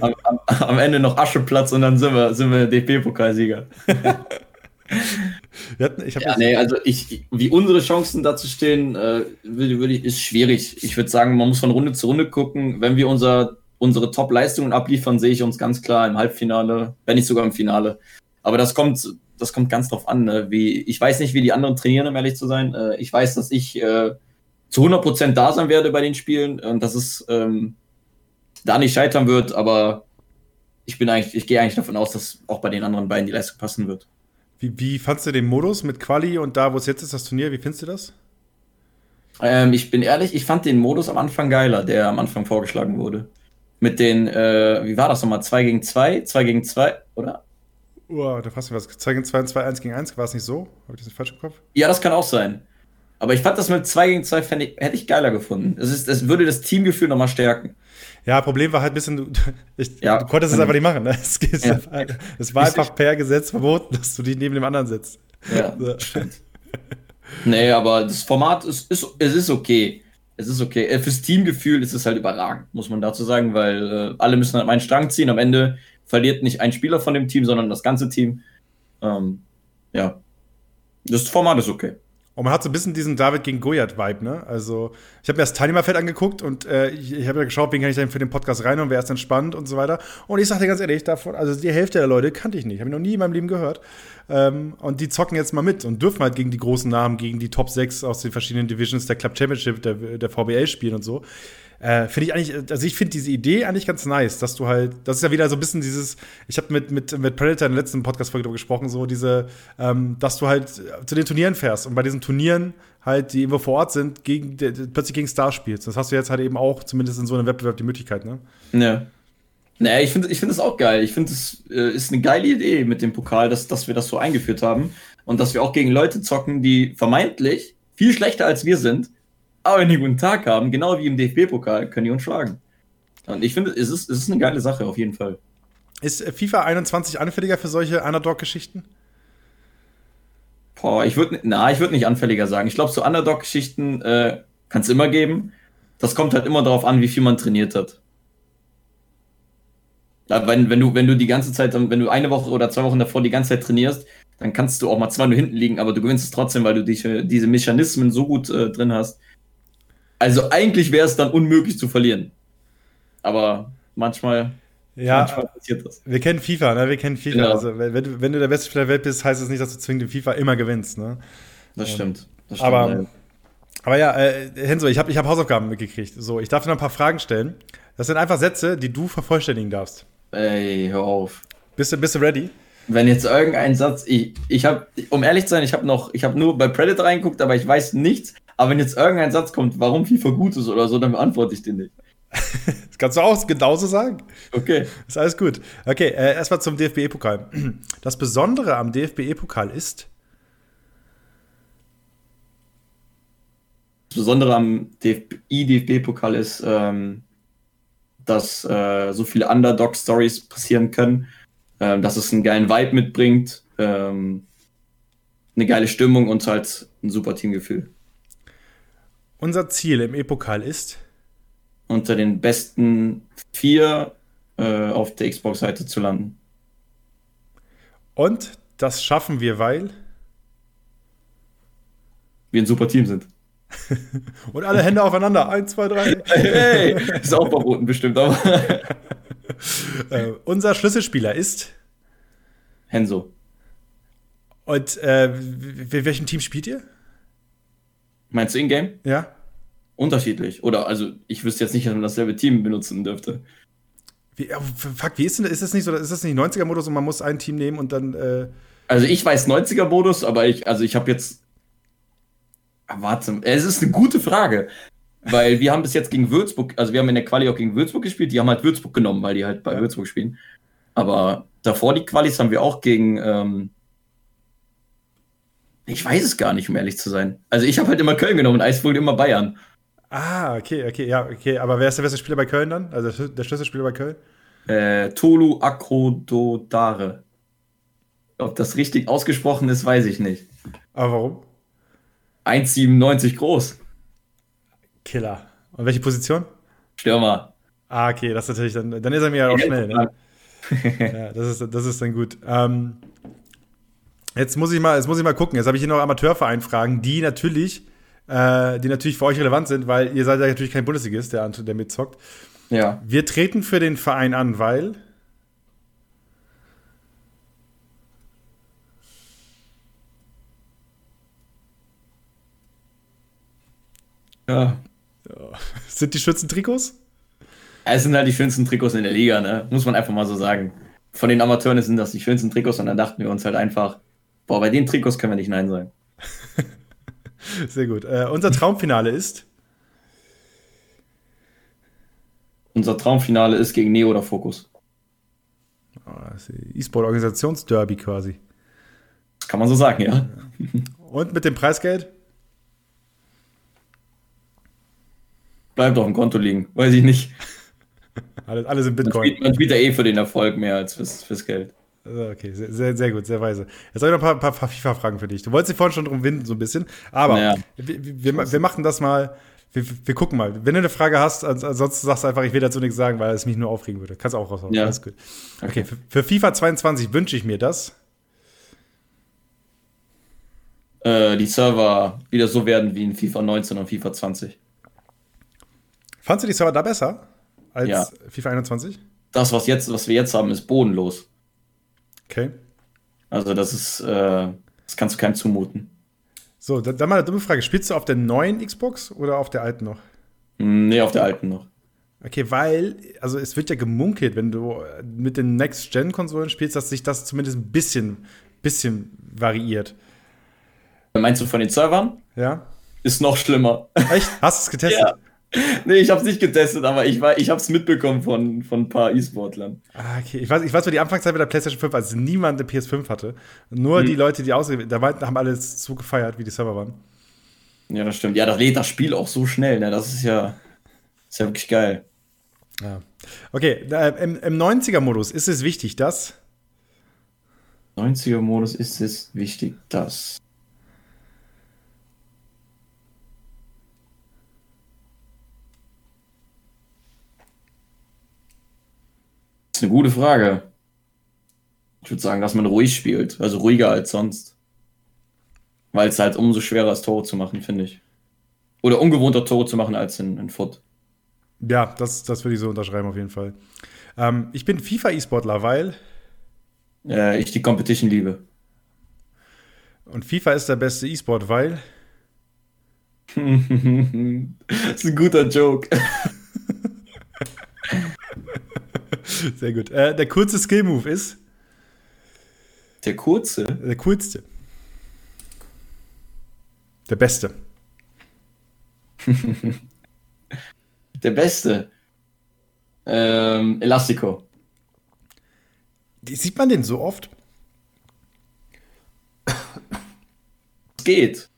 ja. ne? am, am, Ende noch Ascheplatz und dann sind wir, sind wir DFB-Pokalsieger. ja, nee, also ich, wie unsere Chancen dazu stehen, äh, würde, würde ich, ist schwierig. Ich würde sagen, man muss von Runde zu Runde gucken. Wenn wir unser, unsere Top-Leistungen abliefern, sehe ich uns ganz klar im Halbfinale, wenn nicht sogar im Finale. Aber das kommt, das kommt ganz drauf an. Ne? Wie, ich weiß nicht, wie die anderen trainieren, um ehrlich zu sein. Äh, ich weiß, dass ich äh, zu 100% da sein werde bei den Spielen. Und das ist ähm, da nicht scheitern wird, aber ich bin eigentlich, ich gehe eigentlich davon aus, dass auch bei den anderen beiden die Leistung passen wird. Wie, wie fandst du den Modus mit Quali und da, wo es jetzt ist, das Turnier? Wie findest du das? Ähm, ich bin ehrlich, ich fand den Modus am Anfang geiler, der am Anfang vorgeschlagen wurde. Mit den, äh, wie war das nochmal? 2 gegen 2, 2 gegen 2, oder? Oh, da fasst du was. 2 gegen 2 und 2, 1 gegen 1, war es nicht so? Habe ich das nicht falsch im Kopf? Ja, das kann auch sein. Aber ich fand das mit 2 gegen 2 ich, hätte ich geiler gefunden. Es, ist, es würde das Teamgefühl nochmal stärken. Ja, Problem war halt ein bisschen, du, ich, ja, du konntest es einfach nicht machen. Ne? Es, ja. es war einfach per Gesetz verboten, dass du dich neben dem anderen sitzt. Ja, so. Nee, aber das Format ist, ist, es ist okay. Es ist okay. Äh, fürs Teamgefühl ist es halt überragend, muss man dazu sagen, weil äh, alle müssen halt meinen Strang ziehen. Am Ende verliert nicht ein Spieler von dem Team, sondern das ganze Team. Ähm, ja. Das Format ist okay. Und man hat so ein bisschen diesen David gegen Goliath-Vibe, ne? Also, ich habe mir das Teilnehmerfeld angeguckt und äh, ich, ich habe ja geschaut, wen kann ich denn für den Podcast rein und wer ist dann spannend und so weiter. Und ich sagte ganz ehrlich, davon, also die Hälfte der Leute kannte ich nicht, habe ich noch nie in meinem Leben gehört. Ähm, und die zocken jetzt mal mit und dürfen halt gegen die großen Namen, gegen die Top 6 aus den verschiedenen Divisions der Club Championship, der, der VBL spielen und so. Äh, finde ich eigentlich, also ich finde diese Idee eigentlich ganz nice, dass du halt, das ist ja wieder so ein bisschen dieses, ich habe mit, mit, mit Predator in der letzten Podcast-Folge darüber gesprochen, so diese, ähm, dass du halt zu den Turnieren fährst und bei diesen Turnieren halt, die irgendwo vor Ort sind, gegen, plötzlich gegen Stars spielst. Das hast du jetzt halt eben auch, zumindest in so einem Wettbewerb, die Möglichkeit, ne? Ja. Naja, ich finde ich find das auch geil. Ich finde, es äh, ist eine geile Idee mit dem Pokal, dass, dass wir das so eingeführt haben. Und dass wir auch gegen Leute zocken, die vermeintlich viel schlechter als wir sind, aber wenn die einen guten Tag haben, genau wie im DFB-Pokal, können die uns schlagen. Und ich finde, es ist, es ist eine geile Sache, auf jeden Fall. Ist FIFA 21 anfälliger für solche Underdog-Geschichten? Boah, ich würde, na, ich würde nicht anfälliger sagen. Ich glaube, so Underdog-Geschichten äh, kann es immer geben. Das kommt halt immer darauf an, wie viel man trainiert hat wenn, wenn, du, wenn du die ganze Zeit, wenn du eine Woche oder zwei Wochen davor die ganze Zeit trainierst, dann kannst du auch mal zwei nur hinten liegen, aber du gewinnst es trotzdem, weil du dich, diese Mechanismen so gut äh, drin hast. Also eigentlich wäre es dann unmöglich zu verlieren. Aber manchmal, ja, manchmal passiert das. Wir kennen FIFA, ne? Wir kennen FIFA. Genau. Also, wenn, du, wenn du der beste Spieler der Welt bist, heißt es das nicht, dass du zwingend in FIFA immer gewinnst, ne? Das stimmt. Das stimmt aber, ja. aber ja, äh, Henso, ich habe ich hab Hausaufgaben mitgekriegt. So, ich darf dir noch ein paar Fragen stellen. Das sind einfach Sätze, die du vervollständigen darfst. Ey, hör auf. Bist du, bist du ready? Wenn jetzt irgendein Satz, ich, ich habe, um ehrlich zu sein, ich habe noch, ich habe nur bei Predator reingeguckt, aber ich weiß nichts. Aber wenn jetzt irgendein Satz kommt, warum FIFA gut ist oder so, dann beantworte ich den nicht. das kannst du auch genauso sagen. Okay. Ist alles gut. Okay, äh, erstmal zum DFB-Pokal. Das Besondere am DFB-Pokal ist. Das Besondere am DFB-pokal ist, ähm, dass äh, so viele Underdog-Stories passieren können, äh, dass es einen geilen Vibe mitbringt, ähm, eine geile Stimmung und halt ein super Teamgefühl. Unser Ziel im E-Pokal ist? Unter den besten vier äh, auf der Xbox-Seite zu landen. Und das schaffen wir, weil? Wir ein super Team sind. Und alle Hände aufeinander. Eins, zwei, drei. Hey, ist auch verboten bestimmt, aber. äh, unser Schlüsselspieler ist Henso. Und äh, welchem Team spielt ihr? Meinst du in-game? Ja. Unterschiedlich. Oder also ich wüsste jetzt nicht, dass man dasselbe Team benutzen dürfte. Wie, oh, fuck, wie ist denn ist das nicht so? Ist das nicht 90er-Modus und man muss ein Team nehmen und dann. Äh also ich weiß 90er-Modus, aber ich, also ich habe jetzt Warte, es ist eine gute Frage. Weil wir haben bis jetzt gegen Würzburg, also wir haben in der Quali auch gegen Würzburg gespielt, die haben halt Würzburg genommen, weil die halt bei ja. Würzburg spielen. Aber davor die Qualis haben wir auch gegen, ähm, ich weiß es gar nicht, um ehrlich zu sein. Also ich habe halt immer Köln genommen und Eisvogel immer Bayern. Ah, okay, okay, ja, okay. Aber wer ist der beste Spieler bei Köln dann? Also der Schlüsselspieler bei Köln? Äh, Tolu Akododare. Ob das richtig ausgesprochen ist, weiß ich nicht. Aber warum? 1,97 groß. Killer. Und welche Position? Stürmer. Ah, okay, das ist natürlich dann, dann ist er mir ja auch schnell. Ne? ja, das ist, das ist dann gut. Ähm, jetzt muss ich mal, jetzt muss ich mal gucken. Jetzt habe ich hier noch Amateurverein-Fragen, die natürlich, äh, die natürlich für euch relevant sind, weil ihr seid ja natürlich kein Bundesligist, der, der mitzockt. Ja. Wir treten für den Verein an, weil Ja. Sind die schönsten Trikots? Es sind halt die schönsten Trikots in der Liga, ne? Muss man einfach mal so sagen. Von den Amateuren sind das die schönsten Trikots und dann dachten wir uns halt einfach, boah, bei den Trikots können wir nicht Nein sagen. Sehr gut. Äh, unser Traumfinale ist? Unser Traumfinale ist gegen Neo oder Focus. Oh, E-Sport-Organisationsderby quasi. Kann man so sagen, ja. Und mit dem Preisgeld? bleibt auf dem Konto liegen. Weiß ich nicht. Alles, alles in Bitcoin. Man spielt, ja eh für den Erfolg mehr als fürs, fürs Geld. Okay, sehr, sehr gut, sehr weise. Jetzt habe ich noch ein paar, paar FIFA-Fragen für dich. Du wolltest dich vorhin schon drum winden, so ein bisschen. Aber naja. wir, wir, wir, machen das mal. Wir, wir, gucken mal. Wenn du eine Frage hast, ansonsten sagst du einfach, ich will dazu nichts sagen, weil es mich nur aufregen würde. Kannst auch raushauen. Ja. Alles gut. Okay, okay. Für, für, FIFA 22 wünsche ich mir das. Äh, die Server wieder so werden wie in FIFA 19 und FIFA 20. Fandest du die Server da besser als ja. FIFA 21? Das, was, jetzt, was wir jetzt haben, ist bodenlos. Okay. Also, das ist, äh, das kannst du keinem zumuten. So, dann, dann mal eine dumme Frage. Spielst du auf der neuen Xbox oder auf der alten noch? Nee, auf der alten noch. Okay, weil, also es wird ja gemunkelt, wenn du mit den Next-Gen-Konsolen spielst, dass sich das zumindest ein bisschen, bisschen variiert. Meinst du von den Servern? Ja. Ist noch schlimmer. Echt? Hast du es getestet? ja. Nee, ich habe es nicht getestet, aber ich, ich habe es mitbekommen von, von ein paar E-Sportlern. Ah, okay. Ich weiß, ich weiß, für die Anfangszeit mit der PlayStation 5, als niemand eine PS5 hatte. Nur hm. die Leute, die ausgewählt da haben alles so gefeiert, wie die Server waren. Ja, das stimmt. Ja, das lädt das Spiel auch so schnell. Ne? Das ist ja, ist ja wirklich geil. Ja. Okay, im, im 90er-Modus ist es wichtig, dass. 90er-Modus ist es wichtig, dass. Ist eine gute Frage. Ich würde sagen, dass man ruhig spielt, also ruhiger als sonst. Weil es halt umso schwerer ist, Tore zu machen, finde ich. Oder ungewohnter Tore zu machen als in, in Foot. Ja, das, das würde ich so unterschreiben auf jeden Fall. Ähm, ich bin FIFA-E-Sportler, weil. Äh, ich die Competition liebe. Und FIFA ist der beste E-Sport, weil. das ist ein guter Joke. Sehr gut. Äh, der kurze Skill-Move ist. Der kurze? Der coolste. Der beste. Der beste. Ähm, Elastico. Sieht man den so oft? Es geht.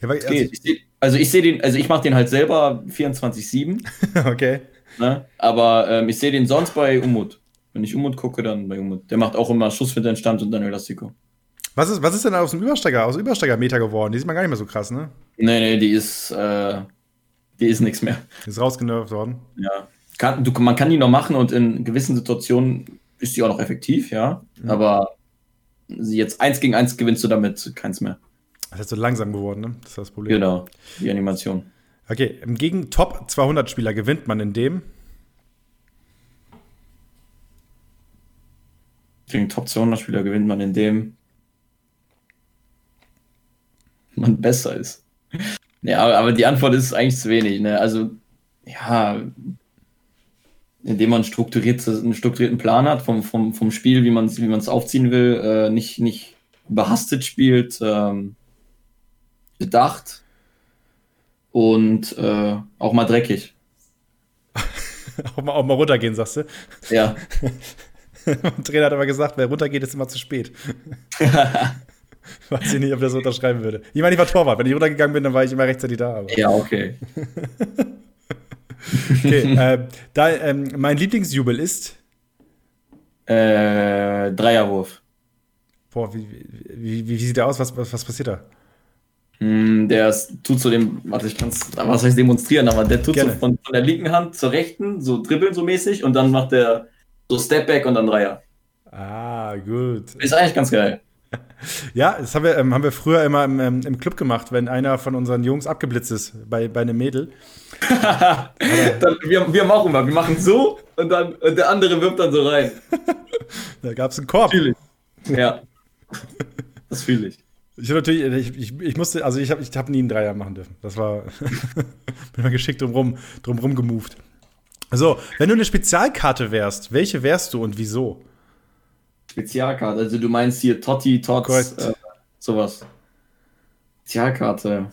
Ja, weil, also, geht. Ich seh, also ich sehe den, also ich mache den halt selber 24-7. okay. Ne? Aber ähm, ich sehe den sonst bei Umut. Wenn ich Umut gucke, dann bei Umut. Der macht auch immer Schuss für den Stand und dann Elastico. Was ist, was ist denn aus dem Übersteiger, aus dem Übersteiger-Meter geworden? Die sieht man gar nicht mehr so krass, ne? Nee, nee, die ist, äh, die ist nichts mehr. Die ist rausgenervt worden. Ja. Kann, du, man kann die noch machen und in gewissen Situationen ist die auch noch effektiv, ja. Mhm. Aber sie jetzt eins gegen eins gewinnst du damit keins mehr. Das ist so langsam geworden, ne? Das ist das Problem. Genau, die Animation. Okay, gegen Top 200 Spieler gewinnt man in dem. Gegen Top 200 Spieler gewinnt man in dem man besser ist. Ja, aber die Antwort ist eigentlich zu wenig. Ne? Also, ja, indem man strukturiert, einen strukturierten Plan hat vom, vom, vom Spiel, wie man es wie aufziehen will, äh, nicht, nicht überhastet spielt, ähm, bedacht und äh, auch mal dreckig. auch, mal, auch mal runtergehen, sagst du? Ja. Der Trainer hat aber gesagt, wer runtergeht, ist immer zu spät. Weiß ich nicht, ob der so unterschreiben würde. Ich meine, ich war Torwart. Wenn ich runtergegangen bin, dann war ich immer rechtzeitig da. Aber. Ja, okay. okay, äh, da, ähm, mein Lieblingsjubel ist? Äh, Dreierwurf. Boah, wie, wie, wie, sieht der aus? Was, was, was passiert da? Mm, der tut so dem, warte, ich kann es, was heißt demonstrieren, aber der tut Gerne. so von, von, der linken Hand zur rechten, so dribbeln so mäßig und dann macht der so Stepback und dann Dreier. Ah, gut. Ist eigentlich ganz geil. Ja, das haben wir, ähm, haben wir früher immer im, ähm, im Club gemacht, wenn einer von unseren Jungs abgeblitzt ist bei, bei einem Mädel. dann, wir, wir machen mal, wir machen so und dann und der andere wirft dann so rein. da gab es einen Korb. Fühl ich. Ja. Das fühle ich. Ich natürlich, ich, ich, ich, musste, also ich habe ich hab nie einen Dreier machen dürfen. Das war, bin mal geschickt drumrum, drumrum gemoved. So, wenn du eine Spezialkarte wärst, welche wärst du und wieso? Spezialkarte. Also du meinst hier Totti, Tots, äh, sowas. Spezialkarte.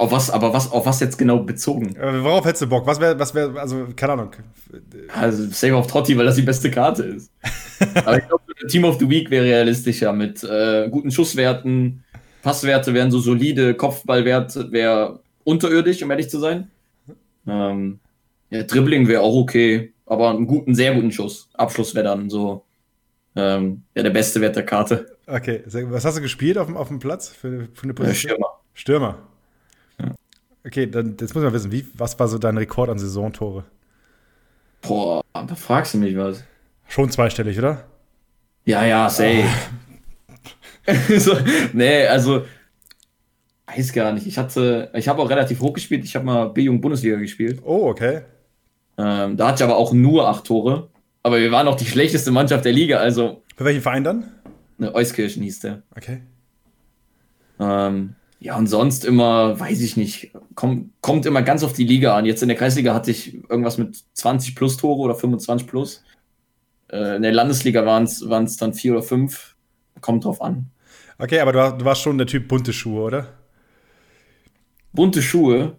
Auf was, aber was, auf was jetzt genau bezogen? Äh, worauf hättest du Bock? Was wäre, was wäre, also, keine Ahnung. Also, Save auf Totti, weil das die beste Karte ist. aber ich glaube, Team of the Week wäre realistischer mit äh, guten Schusswerten. Passwerte wären so solide, Kopfballwert wäre unterirdisch, um ehrlich zu sein. Ähm, ja, Dribbling wäre auch okay, aber einen guten, sehr guten Schuss. Abschluss wäre dann so ähm, ja, der beste Wert der Karte. Okay, was hast du gespielt auf dem, auf dem Platz für, für eine Position? Stürmer. Stürmer. Ja. Okay, dann jetzt muss man wissen, wie, was war so dein Rekord an Saisontore? Boah, da fragst du mich was. Schon zweistellig, oder? Ja, ja, safe. Oh. so, nee, also weiß gar nicht. Ich hatte, ich habe auch relativ hoch gespielt. Ich habe mal B-Jugend-Bundesliga gespielt. Oh, okay. Ähm, da hatte ich aber auch nur acht Tore. Aber wir waren auch die schlechteste Mannschaft der Liga, also. Für welchen Verein dann? Ne, Euskirchen hieß der. Okay. Ähm, Ja, und sonst immer, weiß ich nicht, kommt, kommt immer ganz auf die Liga an. Jetzt in der Kreisliga hatte ich irgendwas mit 20 plus Tore oder 25 plus. Äh, in der Landesliga waren es dann vier oder fünf. Kommt drauf an. Okay, aber du, du warst schon der Typ bunte Schuhe, oder? Bunte Schuhe?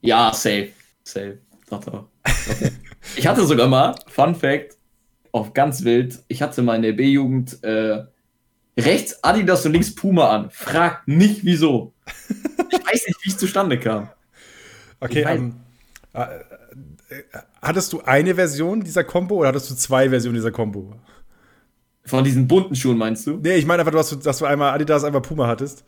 Ja, safe. Safe. Doch, doch. ich hatte sogar mal, Fun Fact, auf ganz wild, ich hatte mal in der B-Jugend äh, rechts Adidas und links Puma an. Frag nicht wieso. Ich weiß nicht, wie es zustande kam. Okay, ähm, äh, äh, hattest du eine Version dieser Combo oder hattest du zwei Versionen dieser Combo? Von diesen bunten Schuhen meinst du? Nee, ich meine einfach, dass du, dass du einmal Adidas, einmal Puma hattest.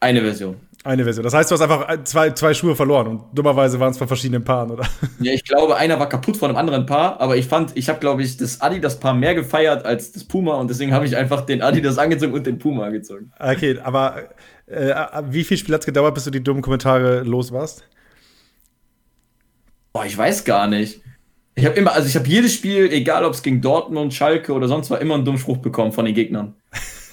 Eine Version. Eine Version. Das heißt, du hast einfach zwei, zwei Schuhe verloren und dummerweise waren es von verschiedenen Paaren, oder? Ja, ich glaube, einer war kaputt von einem anderen Paar, aber ich fand, ich habe, glaube ich, das Adidas-Paar mehr gefeiert als das Puma und deswegen habe ich einfach den Adidas angezogen und den Puma angezogen. Okay, aber äh, wie viel Spiel hat es gedauert, bis du die dummen Kommentare los warst? Boah, ich weiß gar nicht. Ich habe immer, also ich habe jedes Spiel, egal ob es gegen Dortmund, Schalke oder sonst was, immer einen dummen Spruch bekommen von den Gegnern.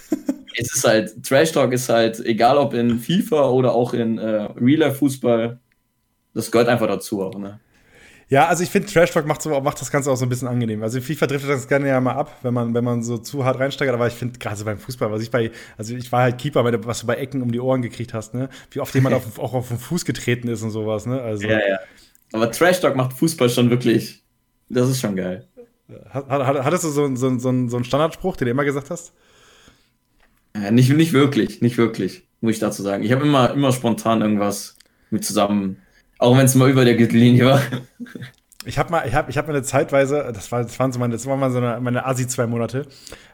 es ist halt, Trash Talk ist halt, egal ob in FIFA oder auch in äh, Real-Life-Fußball, das gehört einfach dazu auch, ne? Ja, also ich finde, Trash Talk macht, so, macht das Ganze auch so ein bisschen angenehm. Also FIFA driftet das gerne ja mal ab, wenn man, wenn man so zu hart reinsteigert. Aber ich finde, gerade so beim Fußball, was ich bei, also ich war halt Keeper, was du bei Ecken um die Ohren gekriegt hast, ne? Wie oft jemand auf, auch auf den Fuß getreten ist und sowas, ne? Also, ja, ja. Aber Trash Talk macht Fußball schon wirklich, das ist schon geil. Hattest du so, so, so, so einen Standardspruch, den du immer gesagt hast? Ja, nicht, nicht wirklich, nicht wirklich, muss ich dazu sagen. Ich habe immer, immer spontan irgendwas mit zusammen, auch wenn es mal über der Gürtellinie war. Ich habe mal, ich habe, ich habe eine Zeitweise, das war, das waren so meine, das waren mal so eine, meine Asi zwei Monate,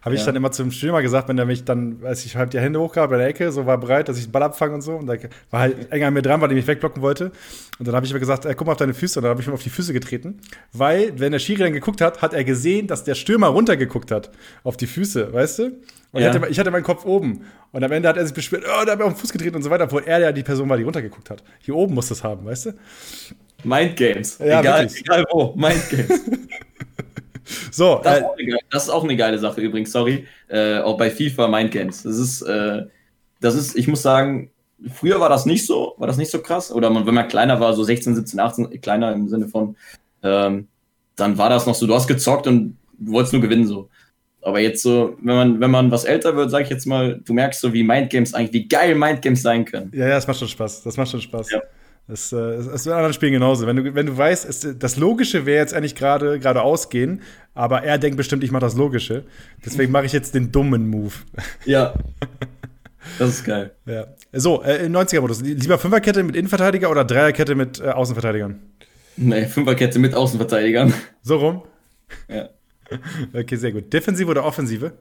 habe ich ja. dann immer zum Stürmer gesagt, wenn der mich dann, als ich halt die Hände hochgab bei der Ecke, so war bereit, dass ich den Ball abfange und so, und da war halt enger an mir dran, weil er mich wegblocken wollte. Und dann habe ich mir gesagt, ey, guck mal auf deine Füße, und dann habe ich mir auf die Füße getreten, weil wenn der Schiri dann geguckt hat, hat er gesehen, dass der Stürmer runtergeguckt hat auf die Füße, weißt du? Und ja. ich, hatte, ich, hatte, meinen Kopf oben. Und am Ende hat er sich beschwert, oh, da hat er auf den Fuß getreten und so weiter, obwohl er ja die Person war, die runtergeguckt hat. Hier oben muss das haben, weißt du? Mind Games. Ja, egal, egal wo. Mind Games. so. Das, äh, ist geile, das, ist auch eine geile Sache übrigens, sorry. Äh, auch bei FIFA Mind Games. Das ist, äh, das ist, ich muss sagen, früher war das nicht so, war das nicht so krass. Oder man, wenn man kleiner war, so 16, 17, 18, kleiner im Sinne von, ähm, dann war das noch so, du hast gezockt und du wolltest nur gewinnen so. Aber jetzt so, wenn man, wenn man was älter wird, sag ich jetzt mal, du merkst so, wie Mindgames eigentlich, wie geil Mindgames sein können. Ja, ja, das macht schon Spaß. Das macht schon Spaß. Ja. Das, äh, das ist in anderen Spielen genauso. Wenn du, wenn du weißt, es, das Logische wäre jetzt eigentlich gerade geradeaus gehen, aber er denkt bestimmt, ich mache das Logische. Deswegen mache ich jetzt den dummen Move. Ja. Das ist geil. Ja. So, äh, 90er-Modus. Lieber Fünferkette mit Innenverteidiger oder Dreierkette mit äh, Außenverteidigern? Nee, Fünferkette mit Außenverteidigern. So rum? Ja. Okay, sehr gut. Defensive oder Offensive?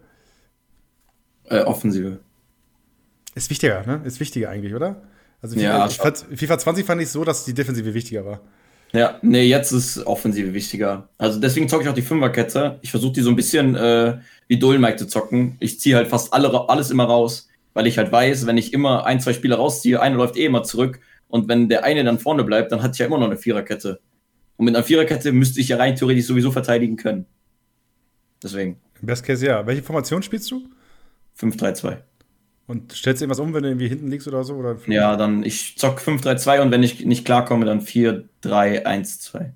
Äh, Offensive. Ist wichtiger, ne? Ist wichtiger eigentlich, oder? Also FIFA, ja, FIFA 20 fand ich so, dass die Defensive wichtiger war. Ja, nee, jetzt ist Offensive wichtiger. Also deswegen zocke ich auch die Fünferkette. Ich versuche die so ein bisschen äh, wie Dolmike zu zocken. Ich ziehe halt fast alle, alles immer raus, weil ich halt weiß, wenn ich immer ein, zwei Spieler rausziehe, einer läuft eh immer zurück. Und wenn der eine dann vorne bleibt, dann hatte ich ja immer noch eine Viererkette. Und mit einer Viererkette müsste ich ja rein theoretisch sowieso verteidigen können. Deswegen. Best Case ja. Welche Formation spielst du? 5-3-2. Und stellst du irgendwas um, wenn du irgendwie hinten liegst oder so? Oder? Ja, dann ich zock 5-3-2 und wenn ich nicht klarkomme, dann 4-3-1-2.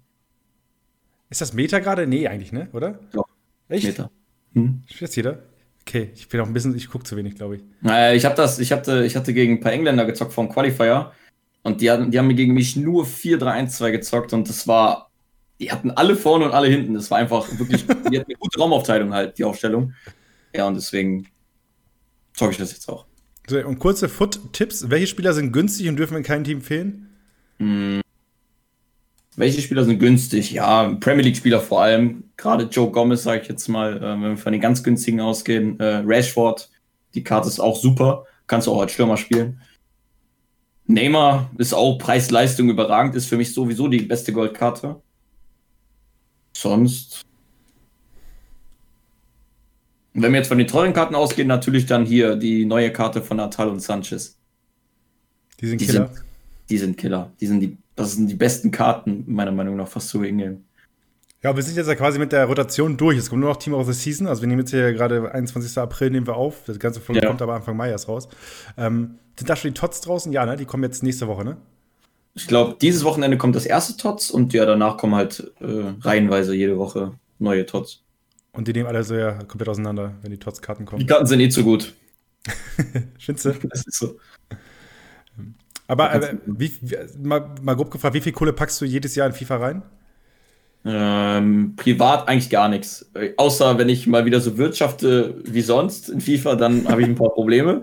Ist das Meta gerade? Nee, eigentlich, ne? Oder? Doch. Echt? Meta. Hm. Spielt jeder? Okay, ich bin auch ein bisschen, ich gucke zu wenig, glaube ich. Naja, ich habe das, ich hatte, ich hatte gegen ein paar Engländer gezockt vom Qualifier und die, hatten, die haben mir gegen mich nur 4-3-1-2 gezockt und das war, die hatten alle vorne und alle hinten. Das war einfach wirklich, die hatten eine gute Raumaufteilung halt, die Aufstellung. Ja, und deswegen zocke ich das jetzt auch. So, und kurze Foot-Tipps. Welche Spieler sind günstig und dürfen in keinem Team fehlen? Hm. Welche Spieler sind günstig? Ja, Premier League-Spieler vor allem. Gerade Joe Gomez, sage ich jetzt mal, äh, wenn wir von den ganz günstigen ausgehen. Äh, Rashford, die Karte ist auch super. Kannst du auch als Stürmer spielen. Neymar ist auch Preis-Leistung überragend, ist für mich sowieso die beste Goldkarte. Sonst und wenn wir jetzt von den teuren Karten ausgehen, natürlich dann hier die neue Karte von Natal und Sanchez. Die sind die Killer. Sind, die sind Killer. Die sind die, das sind die besten Karten, meiner Meinung nach, fast zu Ingame. Ja, wir sind jetzt ja quasi mit der Rotation durch. Es kommt nur noch Team of the Season. Also wir nehmen jetzt hier gerade 21. April nehmen wir auf. Das ganze Folge ja. kommt aber Anfang Mai erst raus. Ähm, sind da schon die Tots draußen? Ja, ne? Die kommen jetzt nächste Woche, ne? Ich glaube, dieses Wochenende kommt das erste Tots und ja, danach kommen halt äh, reihenweise jede Woche neue Tots. Und die nehmen alle so ja komplett auseinander, wenn die Tots-Karten kommen. Die Karten sind eh zu gut. Du? Das ist so. Aber, aber wie, wie, mal, mal grob gefragt, wie viel Kohle packst du jedes Jahr in FIFA rein? Ähm, privat eigentlich gar nichts. Außer wenn ich mal wieder so wirtschafte wie sonst in FIFA, dann habe ich ein paar Probleme.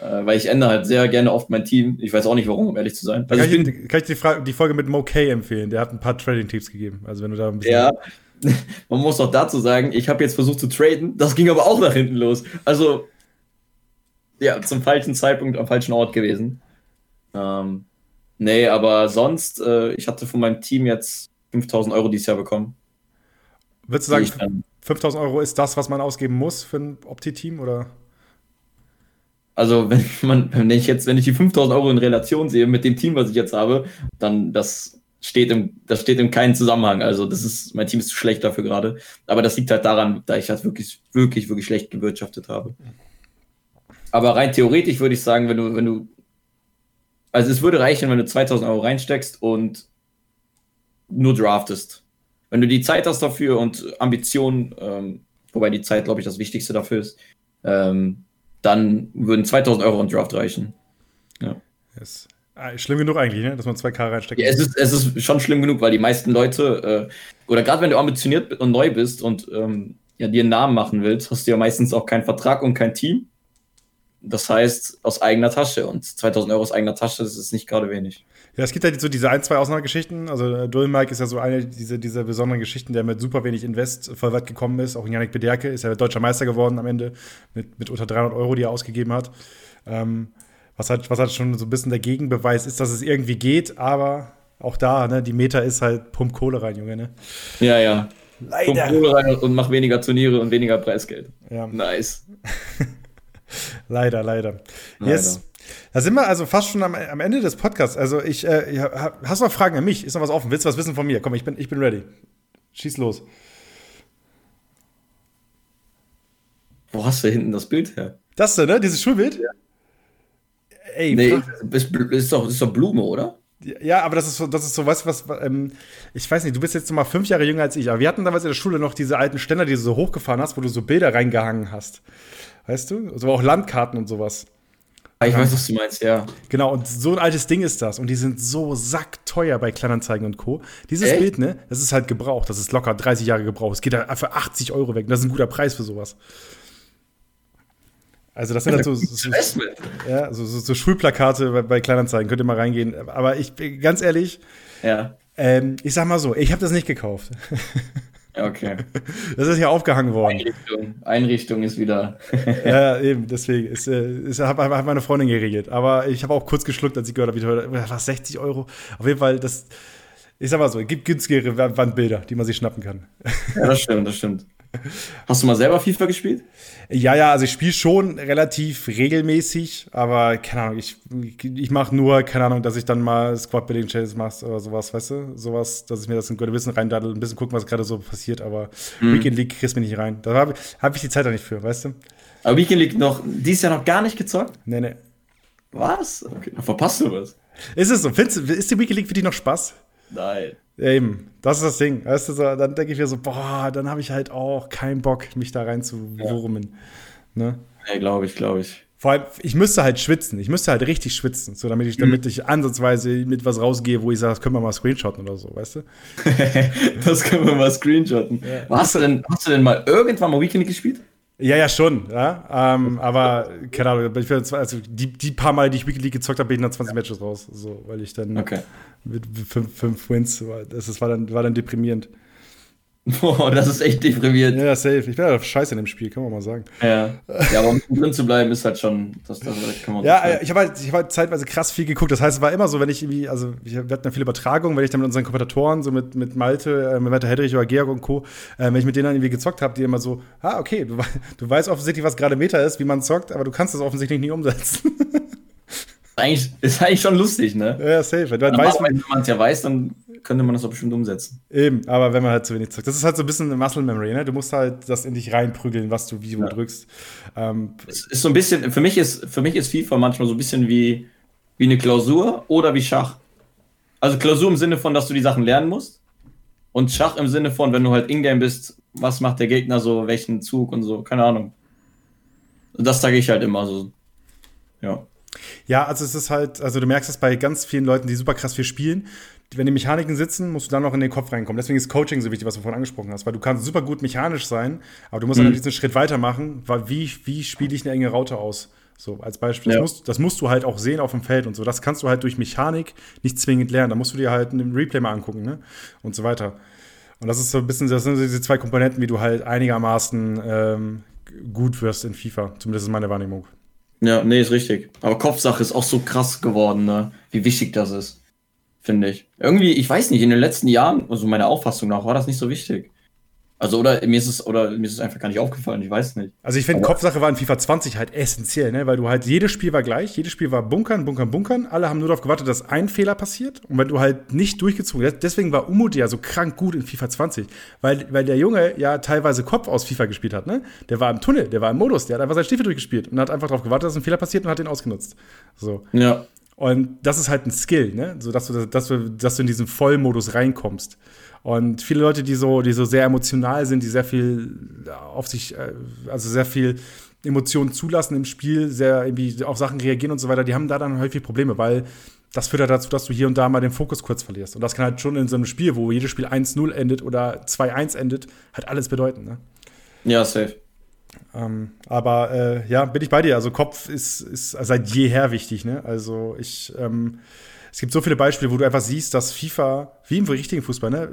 Äh, weil ich ändere halt sehr gerne oft mein Team. Ich weiß auch nicht warum, um ehrlich zu sein. Also kann, ich, kann ich die, Frage, die, Folge mit Mo Kay empfehlen? Der hat ein paar Trading-Tipps gegeben. Also wenn du da ein bisschen. Ja, man muss auch dazu sagen, ich habe jetzt versucht zu traden. Das ging aber auch nach hinten los. Also, ja, zum falschen Zeitpunkt am falschen Ort gewesen. Ähm, nee, aber sonst, äh, ich hatte von meinem Team jetzt 5000 Euro dieses Jahr bekommen. Würdest du sagen, 5000 Euro ist das, was man ausgeben muss für ein Opti-Team oder? Also, wenn man, wenn ich jetzt, wenn ich die 5000 Euro in Relation sehe mit dem Team, was ich jetzt habe, dann das steht im, das steht in keinem Zusammenhang. Also, das ist, mein Team ist zu schlecht dafür gerade. Aber das liegt halt daran, da ich das wirklich, wirklich, wirklich schlecht gewirtschaftet habe. Aber rein theoretisch würde ich sagen, wenn du, wenn du, also es würde reichen, wenn du 2000 Euro reinsteckst und nur draftest. Wenn du die Zeit hast dafür und Ambitionen, ähm, wobei die Zeit, glaube ich, das Wichtigste dafür ist, ähm, dann würden 2000 Euro in Draft reichen. Ja. Yes. Ah, schlimm genug eigentlich, ne? dass man 2K reinsteckt. Ja, es ist, es ist schon schlimm genug, weil die meisten Leute, äh, oder gerade wenn du ambitioniert und neu bist und ähm, ja, dir einen Namen machen willst, hast du ja meistens auch keinen Vertrag und kein Team. Das heißt, aus eigener Tasche. Und 2000 Euro aus eigener Tasche, das ist nicht gerade wenig. Ja, es gibt halt so diese ein, zwei Ausnahmegeschichten. Also äh, Dual Mike ist ja so eine dieser, dieser besonderen Geschichten, der mit super wenig Invest voll weit gekommen ist. Auch Janik Bederke ist ja deutscher Meister geworden am Ende mit, mit unter 300 Euro, die er ausgegeben hat. Ähm, was, halt, was halt schon so ein bisschen der Gegenbeweis ist, dass es irgendwie geht, aber auch da, ne, die Meta ist halt Pump Kohle rein, Junge, ne? Ja, ja. Leider. Pump Kohle rein und mach weniger Turniere und weniger Preisgeld. Ja. Nice. leider, leider. leider. Yes. Da sind wir also fast schon am, am Ende des Podcasts. Also ich, äh, hast du noch Fragen an mich? Ist noch was offen? Willst du was wissen von mir? Komm, ich bin, ich bin ready. Schieß los. Wo hast du hinten das Bild her? Das da, ne? Dieses Schulbild? Ja. Ey, nee, ist, ist, doch, ist doch Blume, oder? Ja, aber das ist so, das ist so, du was, ähm, ich weiß nicht, du bist jetzt noch mal fünf Jahre jünger als ich, aber wir hatten damals in der Schule noch diese alten Ständer, die du so hochgefahren hast, wo du so Bilder reingehangen hast. Weißt du? Also auch Landkarten und sowas. Ah, ich weiß, was du meinst, ja. Genau, und so ein altes Ding ist das. Und die sind so sackteuer bei Kleinanzeigen und Co. Dieses Echt? Bild, ne, das ist halt gebraucht. Das ist locker 30 Jahre gebraucht. Es geht da für 80 Euro weg. Das ist ein guter Preis für sowas. Also das sind halt so, so, ja, so, so, Schulplakate bei, bei, Kleinanzeigen, könnt ihr mal reingehen. Aber ich ganz ehrlich, ja. Ähm, ich sag mal so, ich habe das nicht gekauft. Okay. Das ist ja aufgehangen worden. Einrichtung, Einrichtung ist wieder. ja, eben, deswegen. Ist, äh, ist, hat, hat meine Freundin geregelt. Aber ich habe auch kurz geschluckt, als ich gehört habe, wie teuer. Was, 60 Euro? Auf jeden Fall, das. Ich sag mal so, es gibt günstigere Wandbilder, die man sich schnappen kann. Ja, das stimmt, das stimmt. Hast du mal selber FIFA gespielt? Ja, ja, also ich spiele schon relativ regelmäßig, aber keine Ahnung, ich, ich mache nur, keine Ahnung, dass ich dann mal Squad Building Challenges mache oder sowas, weißt du? Sowas, dass ich mir das in Wissen reindaddel, ein bisschen gucken, was gerade so passiert, aber mhm. Weekend League kriegst du mich nicht rein. Da habe hab ich die Zeit da nicht für, weißt du? Aber Weekend League noch, dieses Jahr noch gar nicht gezockt? Nee, nee. Was? Okay, dann verpasst du was. Ist es so? Findest, ist die Weekend League für dich noch Spaß? Nein. Ja, eben, das ist das Ding. Weißt du, so, dann denke ich mir so, boah, dann habe ich halt auch keinen Bock, mich da rein zu wurmen. Ja. Ne? Ja, glaube ich, glaube ich. Vor allem, ich müsste halt schwitzen. Ich müsste halt richtig schwitzen, so damit ich, mhm. damit ich ansatzweise mit was rausgehe, wo ich sage, das können wir mal screenshotten oder so, weißt du? das können wir mal screenshotten. Ja. Hast, du denn, hast du denn mal irgendwann mal Weekend gespielt? Ja, ja, schon, ja. Ähm, aber, keine Ahnung, ich bin, also die, die paar Mal, die ich Weekly League gezockt habe, bin ich nach 20 Matches raus. So, weil ich dann okay. mit fünf, fünf Wins, das, das war, dann, war dann deprimierend. Boah, das ist echt deprimierend. Ja, safe. Ich bin ja scheiße in dem Spiel, kann man mal sagen. Ja, ja aber um drin zu bleiben, ist halt schon, das, das kann man Ja, ich habe halt, hab halt zeitweise krass viel geguckt. Das heißt, es war immer so, wenn ich irgendwie, also wir hatten ja viele Übertragungen, wenn ich dann mit unseren Kommentatoren, so mit, mit Malte, äh, mit Malte Hedrich oder Georg und Co., äh, wenn ich mit denen dann irgendwie gezockt habe, die immer so, ah, okay, du, du weißt offensichtlich, was gerade Meta ist, wie man zockt, aber du kannst das offensichtlich nicht umsetzen. Eigentlich, ist eigentlich schon lustig, ne? Ja, safe. Wenn, man es ja weiß, dann könnte man das doch bestimmt umsetzen. Eben, aber wenn man halt zu wenig zockt. Das ist halt so ein bisschen eine Muscle Memory, ne? Du musst halt das in dich reinprügeln, was du wie wo ja. drückst. Ähm, es ist so ein bisschen, für mich ist, für mich ist FIFA manchmal so ein bisschen wie, wie eine Klausur oder wie Schach. Also Klausur im Sinne von, dass du die Sachen lernen musst. Und Schach im Sinne von, wenn du halt Ingame bist, was macht der Gegner so, welchen Zug und so, keine Ahnung. Das sage ich halt immer so. Ja. Ja, also es ist halt, also du merkst es bei ganz vielen Leuten, die super krass viel spielen. Wenn die Mechaniken sitzen, musst du dann noch in den Kopf reinkommen. Deswegen ist Coaching so wichtig, was du vorhin angesprochen hast, weil du kannst super gut mechanisch sein, aber du musst mhm. dann diesen Schritt weitermachen, weil wie, wie spiele ich eine enge Raute aus? So, als Beispiel. Ja. Das, musst, das, musst, du halt auch sehen auf dem Feld und so. Das kannst du halt durch Mechanik nicht zwingend lernen. Da musst du dir halt einen Replay mal angucken, ne? Und so weiter. Und das ist so ein bisschen, das sind diese zwei Komponenten, wie du halt einigermaßen ähm, gut wirst in FIFA. Zumindest ist meine Wahrnehmung. Ja, nee, ist richtig. Aber Kopfsache ist auch so krass geworden, ne? Wie wichtig das ist. Finde ich. Irgendwie, ich weiß nicht, in den letzten Jahren, also meiner Auffassung nach, war das nicht so wichtig. Also, oder mir ist es, oder mir ist es einfach gar nicht aufgefallen, ich weiß nicht. Also, ich finde, Kopfsache war in FIFA 20 halt essentiell, ne? Weil du halt, jedes Spiel war gleich, jedes Spiel war bunkern, bunkern, bunkern. Alle haben nur darauf gewartet, dass ein Fehler passiert. Und wenn du halt nicht durchgezogen hast, deswegen war Umut ja so krank gut in FIFA 20. Weil, weil der Junge ja teilweise Kopf aus FIFA gespielt hat, ne? Der war im Tunnel, der war im Modus, der hat einfach seinen Stiefel durchgespielt und hat einfach darauf gewartet, dass ein Fehler passiert und hat den ausgenutzt. So. Ja. Und das ist halt ein Skill, ne? So dass du, dass du, dass du in diesen Vollmodus reinkommst. Und viele Leute, die so, die so sehr emotional sind, die sehr viel auf sich, äh, also sehr viel Emotionen zulassen im Spiel, sehr irgendwie auf Sachen reagieren und so weiter, die haben da dann häufig Probleme, weil das führt halt dazu, dass du hier und da mal den Fokus kurz verlierst. Und das kann halt schon in so einem Spiel, wo jedes Spiel 1-0 endet oder 2-1 endet, halt alles bedeuten. Ne? Ja, safe. Ähm, aber äh, ja, bin ich bei dir. Also Kopf ist, ist seit jeher wichtig. Ne? Also ich ähm, es gibt so viele Beispiele, wo du einfach siehst, dass FIFA, wie im richtigen Fußball, ne,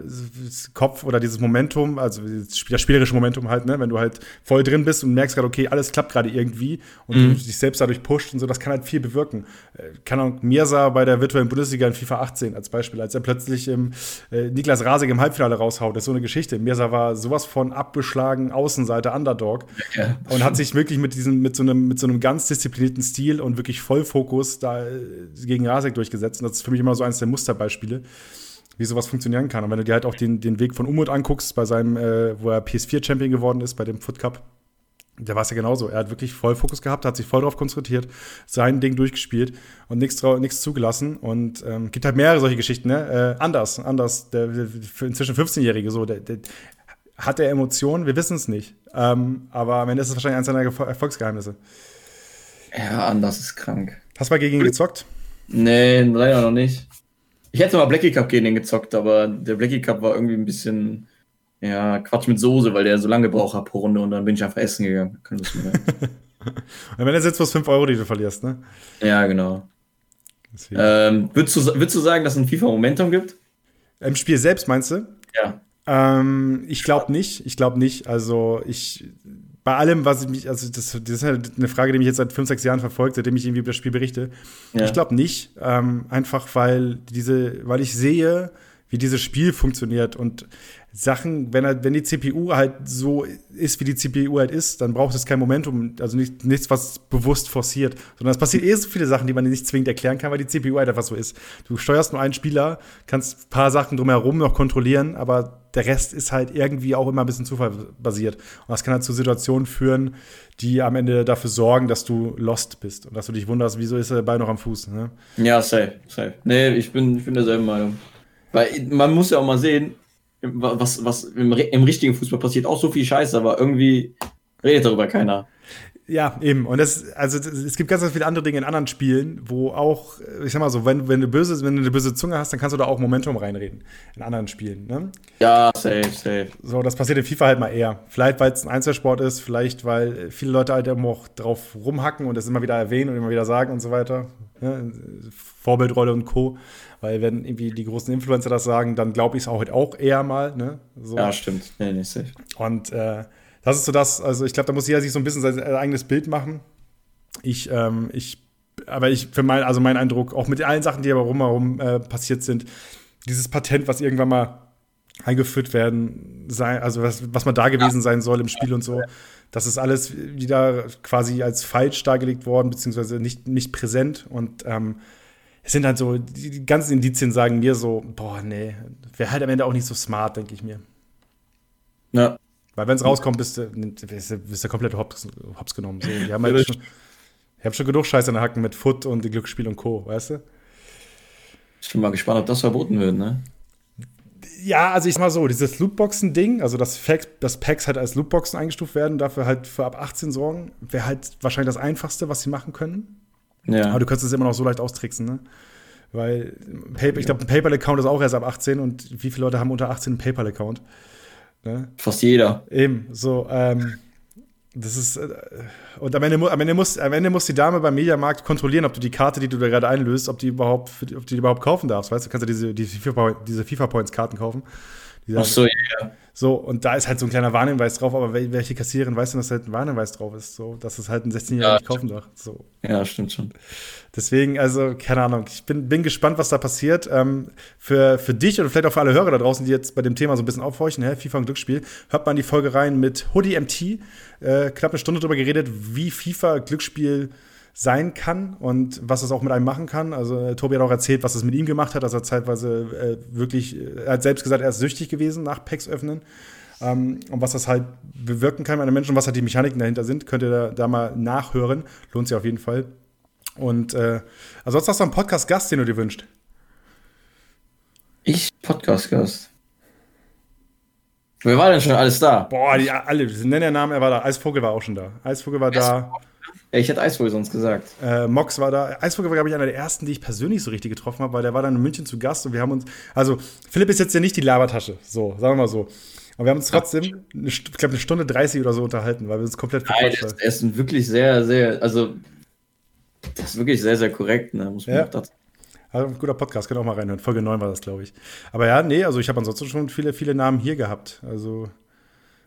Kopf oder dieses Momentum, also das spielerische Momentum halt, ne, wenn du halt voll drin bist und merkst gerade, okay, alles klappt gerade irgendwie und mhm. du dich selbst dadurch pusht und so, das kann halt viel bewirken. Äh, kann auch Mirsa bei der virtuellen Bundesliga in FIFA 18 als Beispiel, als er plötzlich im äh, Niklas Rasig im Halbfinale raushaut, das ist so eine Geschichte. Mirsa war sowas von abgeschlagen, Außenseite, Underdog ja, und hat sich wirklich mit diesem, mit so einem, mit so einem ganz disziplinierten Stil und wirklich Vollfokus da äh, gegen Rasig durchgesetzt. Und das ist für mich immer so eines der Musterbeispiele, wie sowas funktionieren kann. Und wenn du dir halt auch den, den Weg von Umut anguckst, bei seinem, äh, wo er PS4-Champion geworden ist, bei dem Foot Cup, da war es ja genauso. Er hat wirklich voll Fokus gehabt, hat sich voll darauf konzentriert, sein Ding durchgespielt und nichts zugelassen. Und ähm, gibt halt mehrere solche Geschichten, ne? Äh, anders, anders. Der, der inzwischen 15-Jährige so, der, der, hat er Emotionen? Wir wissen es nicht. Ähm, aber am Ende ist es wahrscheinlich eines seiner Erfolgsgeheimnisse. Ja, anders ist krank. Hast du mal gegen ihn gezockt? Nee, leider noch nicht. Ich hätte mal Blackie Cup gegen den gezockt, aber der Blackie Cup war irgendwie ein bisschen ja, Quatsch mit Soße, weil der so lange gebraucht hat pro Runde und dann bin ich einfach essen gegangen. Können und wenn er jetzt was 5 Euro, die du verlierst, ne? Ja, genau. Ähm, würdest, du, würdest du sagen, dass es ein FIFA Momentum gibt? Im Spiel selbst meinst du? Ja. Ähm, ich glaube nicht. Ich glaube nicht. Also ich bei allem, was ich mich, also das, das ist halt eine Frage, die mich jetzt seit fünf, sechs Jahren verfolgt, seitdem ich irgendwie über das Spiel berichte. Ja. Ich glaube nicht. Ähm, einfach weil diese, weil ich sehe, wie dieses Spiel funktioniert und Sachen, wenn, er, wenn die CPU halt so ist, wie die CPU halt ist, dann braucht es kein Momentum, also nicht, nichts, was bewusst forciert, sondern es passiert eh so viele Sachen, die man nicht zwingend erklären kann, weil die CPU halt einfach so ist. Du steuerst nur einen Spieler, kannst ein paar Sachen drumherum noch kontrollieren, aber der Rest ist halt irgendwie auch immer ein bisschen zufallbasiert. Und das kann halt zu Situationen führen, die am Ende dafür sorgen, dass du lost bist und dass du dich wunderst, wieso ist der Ball noch am Fuß. Ne? Ja, safe, safe. Nee, ich bin, ich bin derselben Meinung. Weil man muss ja auch mal sehen, was, was im, im richtigen Fußball passiert, auch so viel Scheiße, aber irgendwie redet darüber keiner. Ja, eben. Und das, also es gibt ganz, ganz viele andere Dinge in anderen Spielen, wo auch, ich sag mal so, wenn, wenn du böse, wenn du eine böse Zunge hast, dann kannst du da auch Momentum reinreden. In anderen Spielen, ne? Ja, safe, safe. So, das passiert in FIFA halt mal eher. Vielleicht, weil es ein Einzelsport ist, vielleicht, weil viele Leute halt immer auch drauf rumhacken und das immer wieder erwähnen und immer wieder sagen und so weiter. Ne? Vorbildrolle und Co. Weil wenn irgendwie die großen Influencer das sagen, dann glaube ich es auch, halt auch eher mal. Ne? So. Ja, stimmt. Nee, nicht safe. Und äh, das ist so das, also ich glaube, da muss jeder sich so ein bisschen sein eigenes Bild machen. Ich, ähm, ich, aber ich, für mein, also mein Eindruck, auch mit allen Sachen, die aber rumherum äh, passiert sind, dieses Patent, was irgendwann mal eingeführt werden, sein, also was, was man da gewesen sein soll im Spiel und so. Das ist alles wieder quasi als falsch dargelegt worden, beziehungsweise nicht, nicht präsent. Und ähm, es sind halt so, die ganzen Indizien sagen mir so, boah, nee, wäre halt am Ende auch nicht so smart, denke ich mir. Ja. Weil wenn es rauskommt, bist du, bist du, bist du komplett hops, hops genommen. So, die haben halt schon, ich habe schon genug Scheiße in der Hacken mit Foot und Glücksspiel und Co., weißt du? Ich bin mal gespannt, ob das verboten wird, ne? Ja, also ich sag mal so, dieses Lootboxen-Ding, also dass, Facts, dass Packs halt als Lootboxen eingestuft werden, dafür halt für ab 18 sorgen, wäre halt wahrscheinlich das Einfachste, was sie machen können. Ja. Aber du könntest es immer noch so leicht austricksen, ne? Weil ich glaube, ein PayPal-Account ist auch erst ab 18 und wie viele Leute haben unter 18 einen PayPal-Account? Ne? Fast jeder. Eben, so, ähm, das ist, äh, und am Ende, am, Ende muss, am Ende muss die Dame beim Mediamarkt kontrollieren, ob du die Karte, die du da gerade einlöst, ob die überhaupt, ob die überhaupt kaufen darfst. Weißt du, du kannst ja diese, diese FIFA-Points-Karten kaufen. Ach so, ja. So, und da ist halt so ein kleiner Warnhinweis drauf, aber welche Kassiererin weiß denn, dass halt ein Warnhinweis drauf ist, so, dass es halt ein 16-Jähriger ja, nicht kaufen darf. So. Ja, stimmt schon. Deswegen, also, keine Ahnung, ich bin, bin gespannt, was da passiert. Ähm, für, für dich und vielleicht auch für alle Hörer da draußen, die jetzt bei dem Thema so ein bisschen aufhorchen, hä, FIFA und Glücksspiel, hört man die Folge rein mit Hoodie MT, äh, knapp eine Stunde drüber geredet, wie FIFA Glücksspiel sein kann und was es auch mit einem machen kann. Also äh, Tobi hat auch erzählt, was es mit ihm gemacht hat, dass er zeitweise äh, wirklich, äh, er hat selbst gesagt, er ist süchtig gewesen nach Packs öffnen. Ähm, und was das halt bewirken kann bei einem Menschen, was halt die Mechaniken dahinter sind, könnt ihr da, da mal nachhören. Lohnt sich auf jeden Fall. Und äh, also sonst hast du einen Podcast-Gast, den du dir wünschst. Ich Podcast-Gast. Wer war denn schon alles da? Boah, die alle, nennen der Namen, er war da. Eisvogel war auch schon da. Eisvogel war da. Ja, ich hätte Eisvogel sonst gesagt. Äh, Mox war da. Eisvogel war, glaube ich, einer der ersten, die ich persönlich so richtig getroffen habe, weil der war dann in München zu Gast und wir haben uns. Also, Philipp ist jetzt ja nicht die Labertasche, so, sagen wir mal so. Aber wir haben uns trotzdem, eine, ich glaube, eine Stunde 30 oder so unterhalten, weil wir uns komplett Nein, ist, er ist wirklich sehr, sehr, also, das ist wirklich sehr, sehr korrekt, ne? muss man ja. dazu also, ein guter Podcast, könnt ihr auch mal reinhören. Folge 9 war das, glaube ich. Aber ja, nee, also ich habe ansonsten schon viele, viele Namen hier gehabt. Also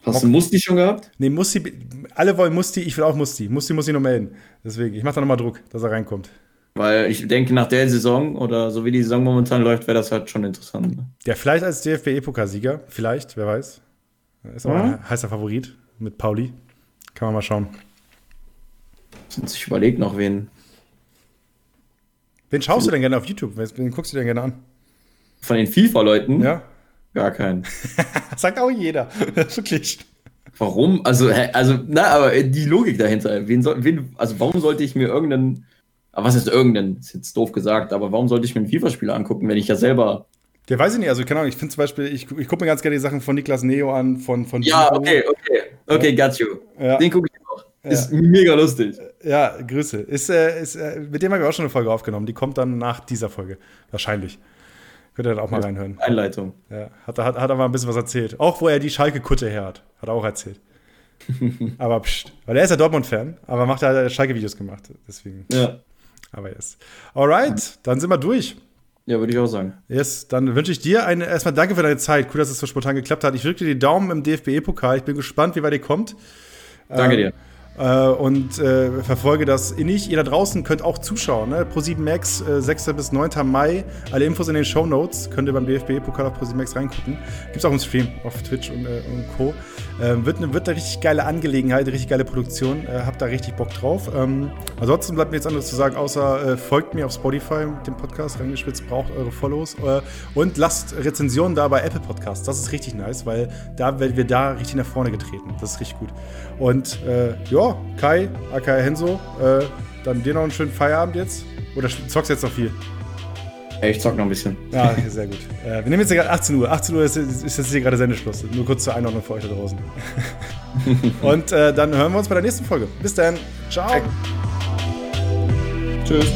Hast du Musti schon gehabt? Nee, Musti, alle wollen Musti, ich will auch Musti. Musti muss ich noch melden. Deswegen, ich mache da nochmal Druck, dass er reinkommt. Weil ich denke, nach der Saison oder so wie die Saison momentan läuft, wäre das halt schon interessant. Ne? Ja, vielleicht als DFB-Epokalsieger, vielleicht, wer weiß. Ist aber mhm. ein heißer Favorit mit Pauli. Kann man mal schauen. Sonst ich überlege noch, wen. Wen schaust du denn gerne auf YouTube? Wen guckst du denn gerne an? Von den FIFA-Leuten? Ja. Gar keinen. Sagt auch jeder. Wirklich. Warum? Also, also, na, aber äh, die Logik dahinter. Wen soll, wen, also, warum sollte ich mir irgendeinen, aber was ist irgendeinen, ist jetzt doof gesagt, aber warum sollte ich mir einen FIFA-Spieler angucken, wenn ich ja selber. Der weiß ich nicht, also keine Ahnung, ich finde zum Beispiel, ich, ich gucke mir ganz gerne die Sachen von Niklas Neo an, von, von Ja, Gico. okay, okay, okay, got you. Ja. Den gucke ich auch. Ist ja. mega lustig. Ja, Grüße. Ist, äh, ist, äh, mit dem haben wir auch schon eine Folge aufgenommen. Die kommt dann nach dieser Folge. Wahrscheinlich. Könnt ihr dann auch mal reinhören. Einleitung. Ja, hat, hat, hat aber ein bisschen was erzählt. Auch wo er die Schalke-Kutte her hat. Hat er auch erzählt. aber pst. Weil er ist ja Dortmund-Fan, aber macht ja Schalke-Videos gemacht. Deswegen. Ja. Aber yes. Alright, dann sind wir durch. Ja, würde ich auch sagen. Yes, dann wünsche ich dir eine, erstmal danke für deine Zeit. Cool, dass es so spontan geklappt hat. Ich drücke dir die Daumen im DFB-Pokal. Ich bin gespannt, wie weit ihr kommt. Danke ähm, dir äh, und äh, verfolge das innig. Ihr da draußen könnt auch zuschauen. Ne? Pro7 Max, äh, 6. bis 9. Mai. Alle Infos in den Show Notes. Könnt ihr beim DFB-Pokal auf Pro7 Max reingucken. Gibt es auch im Stream auf Twitch und, äh, und Co. Ähm, wird, eine, wird eine richtig geile Angelegenheit, richtig geile Produktion. Äh, habt da richtig Bock drauf. Ähm, ansonsten bleibt mir jetzt anderes zu sagen, außer äh, folgt mir auf Spotify mit dem Podcast. Reingespitzt braucht eure Follows. Äh, und lasst Rezensionen da bei Apple Podcasts. Das ist richtig nice, weil da werden wir da richtig nach vorne getreten. Das ist richtig gut. Und äh, ja, Kai, aka Henso, äh, dann dir noch einen schönen Feierabend jetzt. Oder zockst jetzt noch viel? Ich zock noch ein bisschen. Ja, sehr gut. Äh, wir nehmen jetzt gerade 18 Uhr. 18 Uhr ist, ist jetzt hier gerade Sendeschluss. Nur kurz zur Einordnung für euch da draußen. Und äh, dann hören wir uns bei der nächsten Folge. Bis dann. Ciao. Tschüss.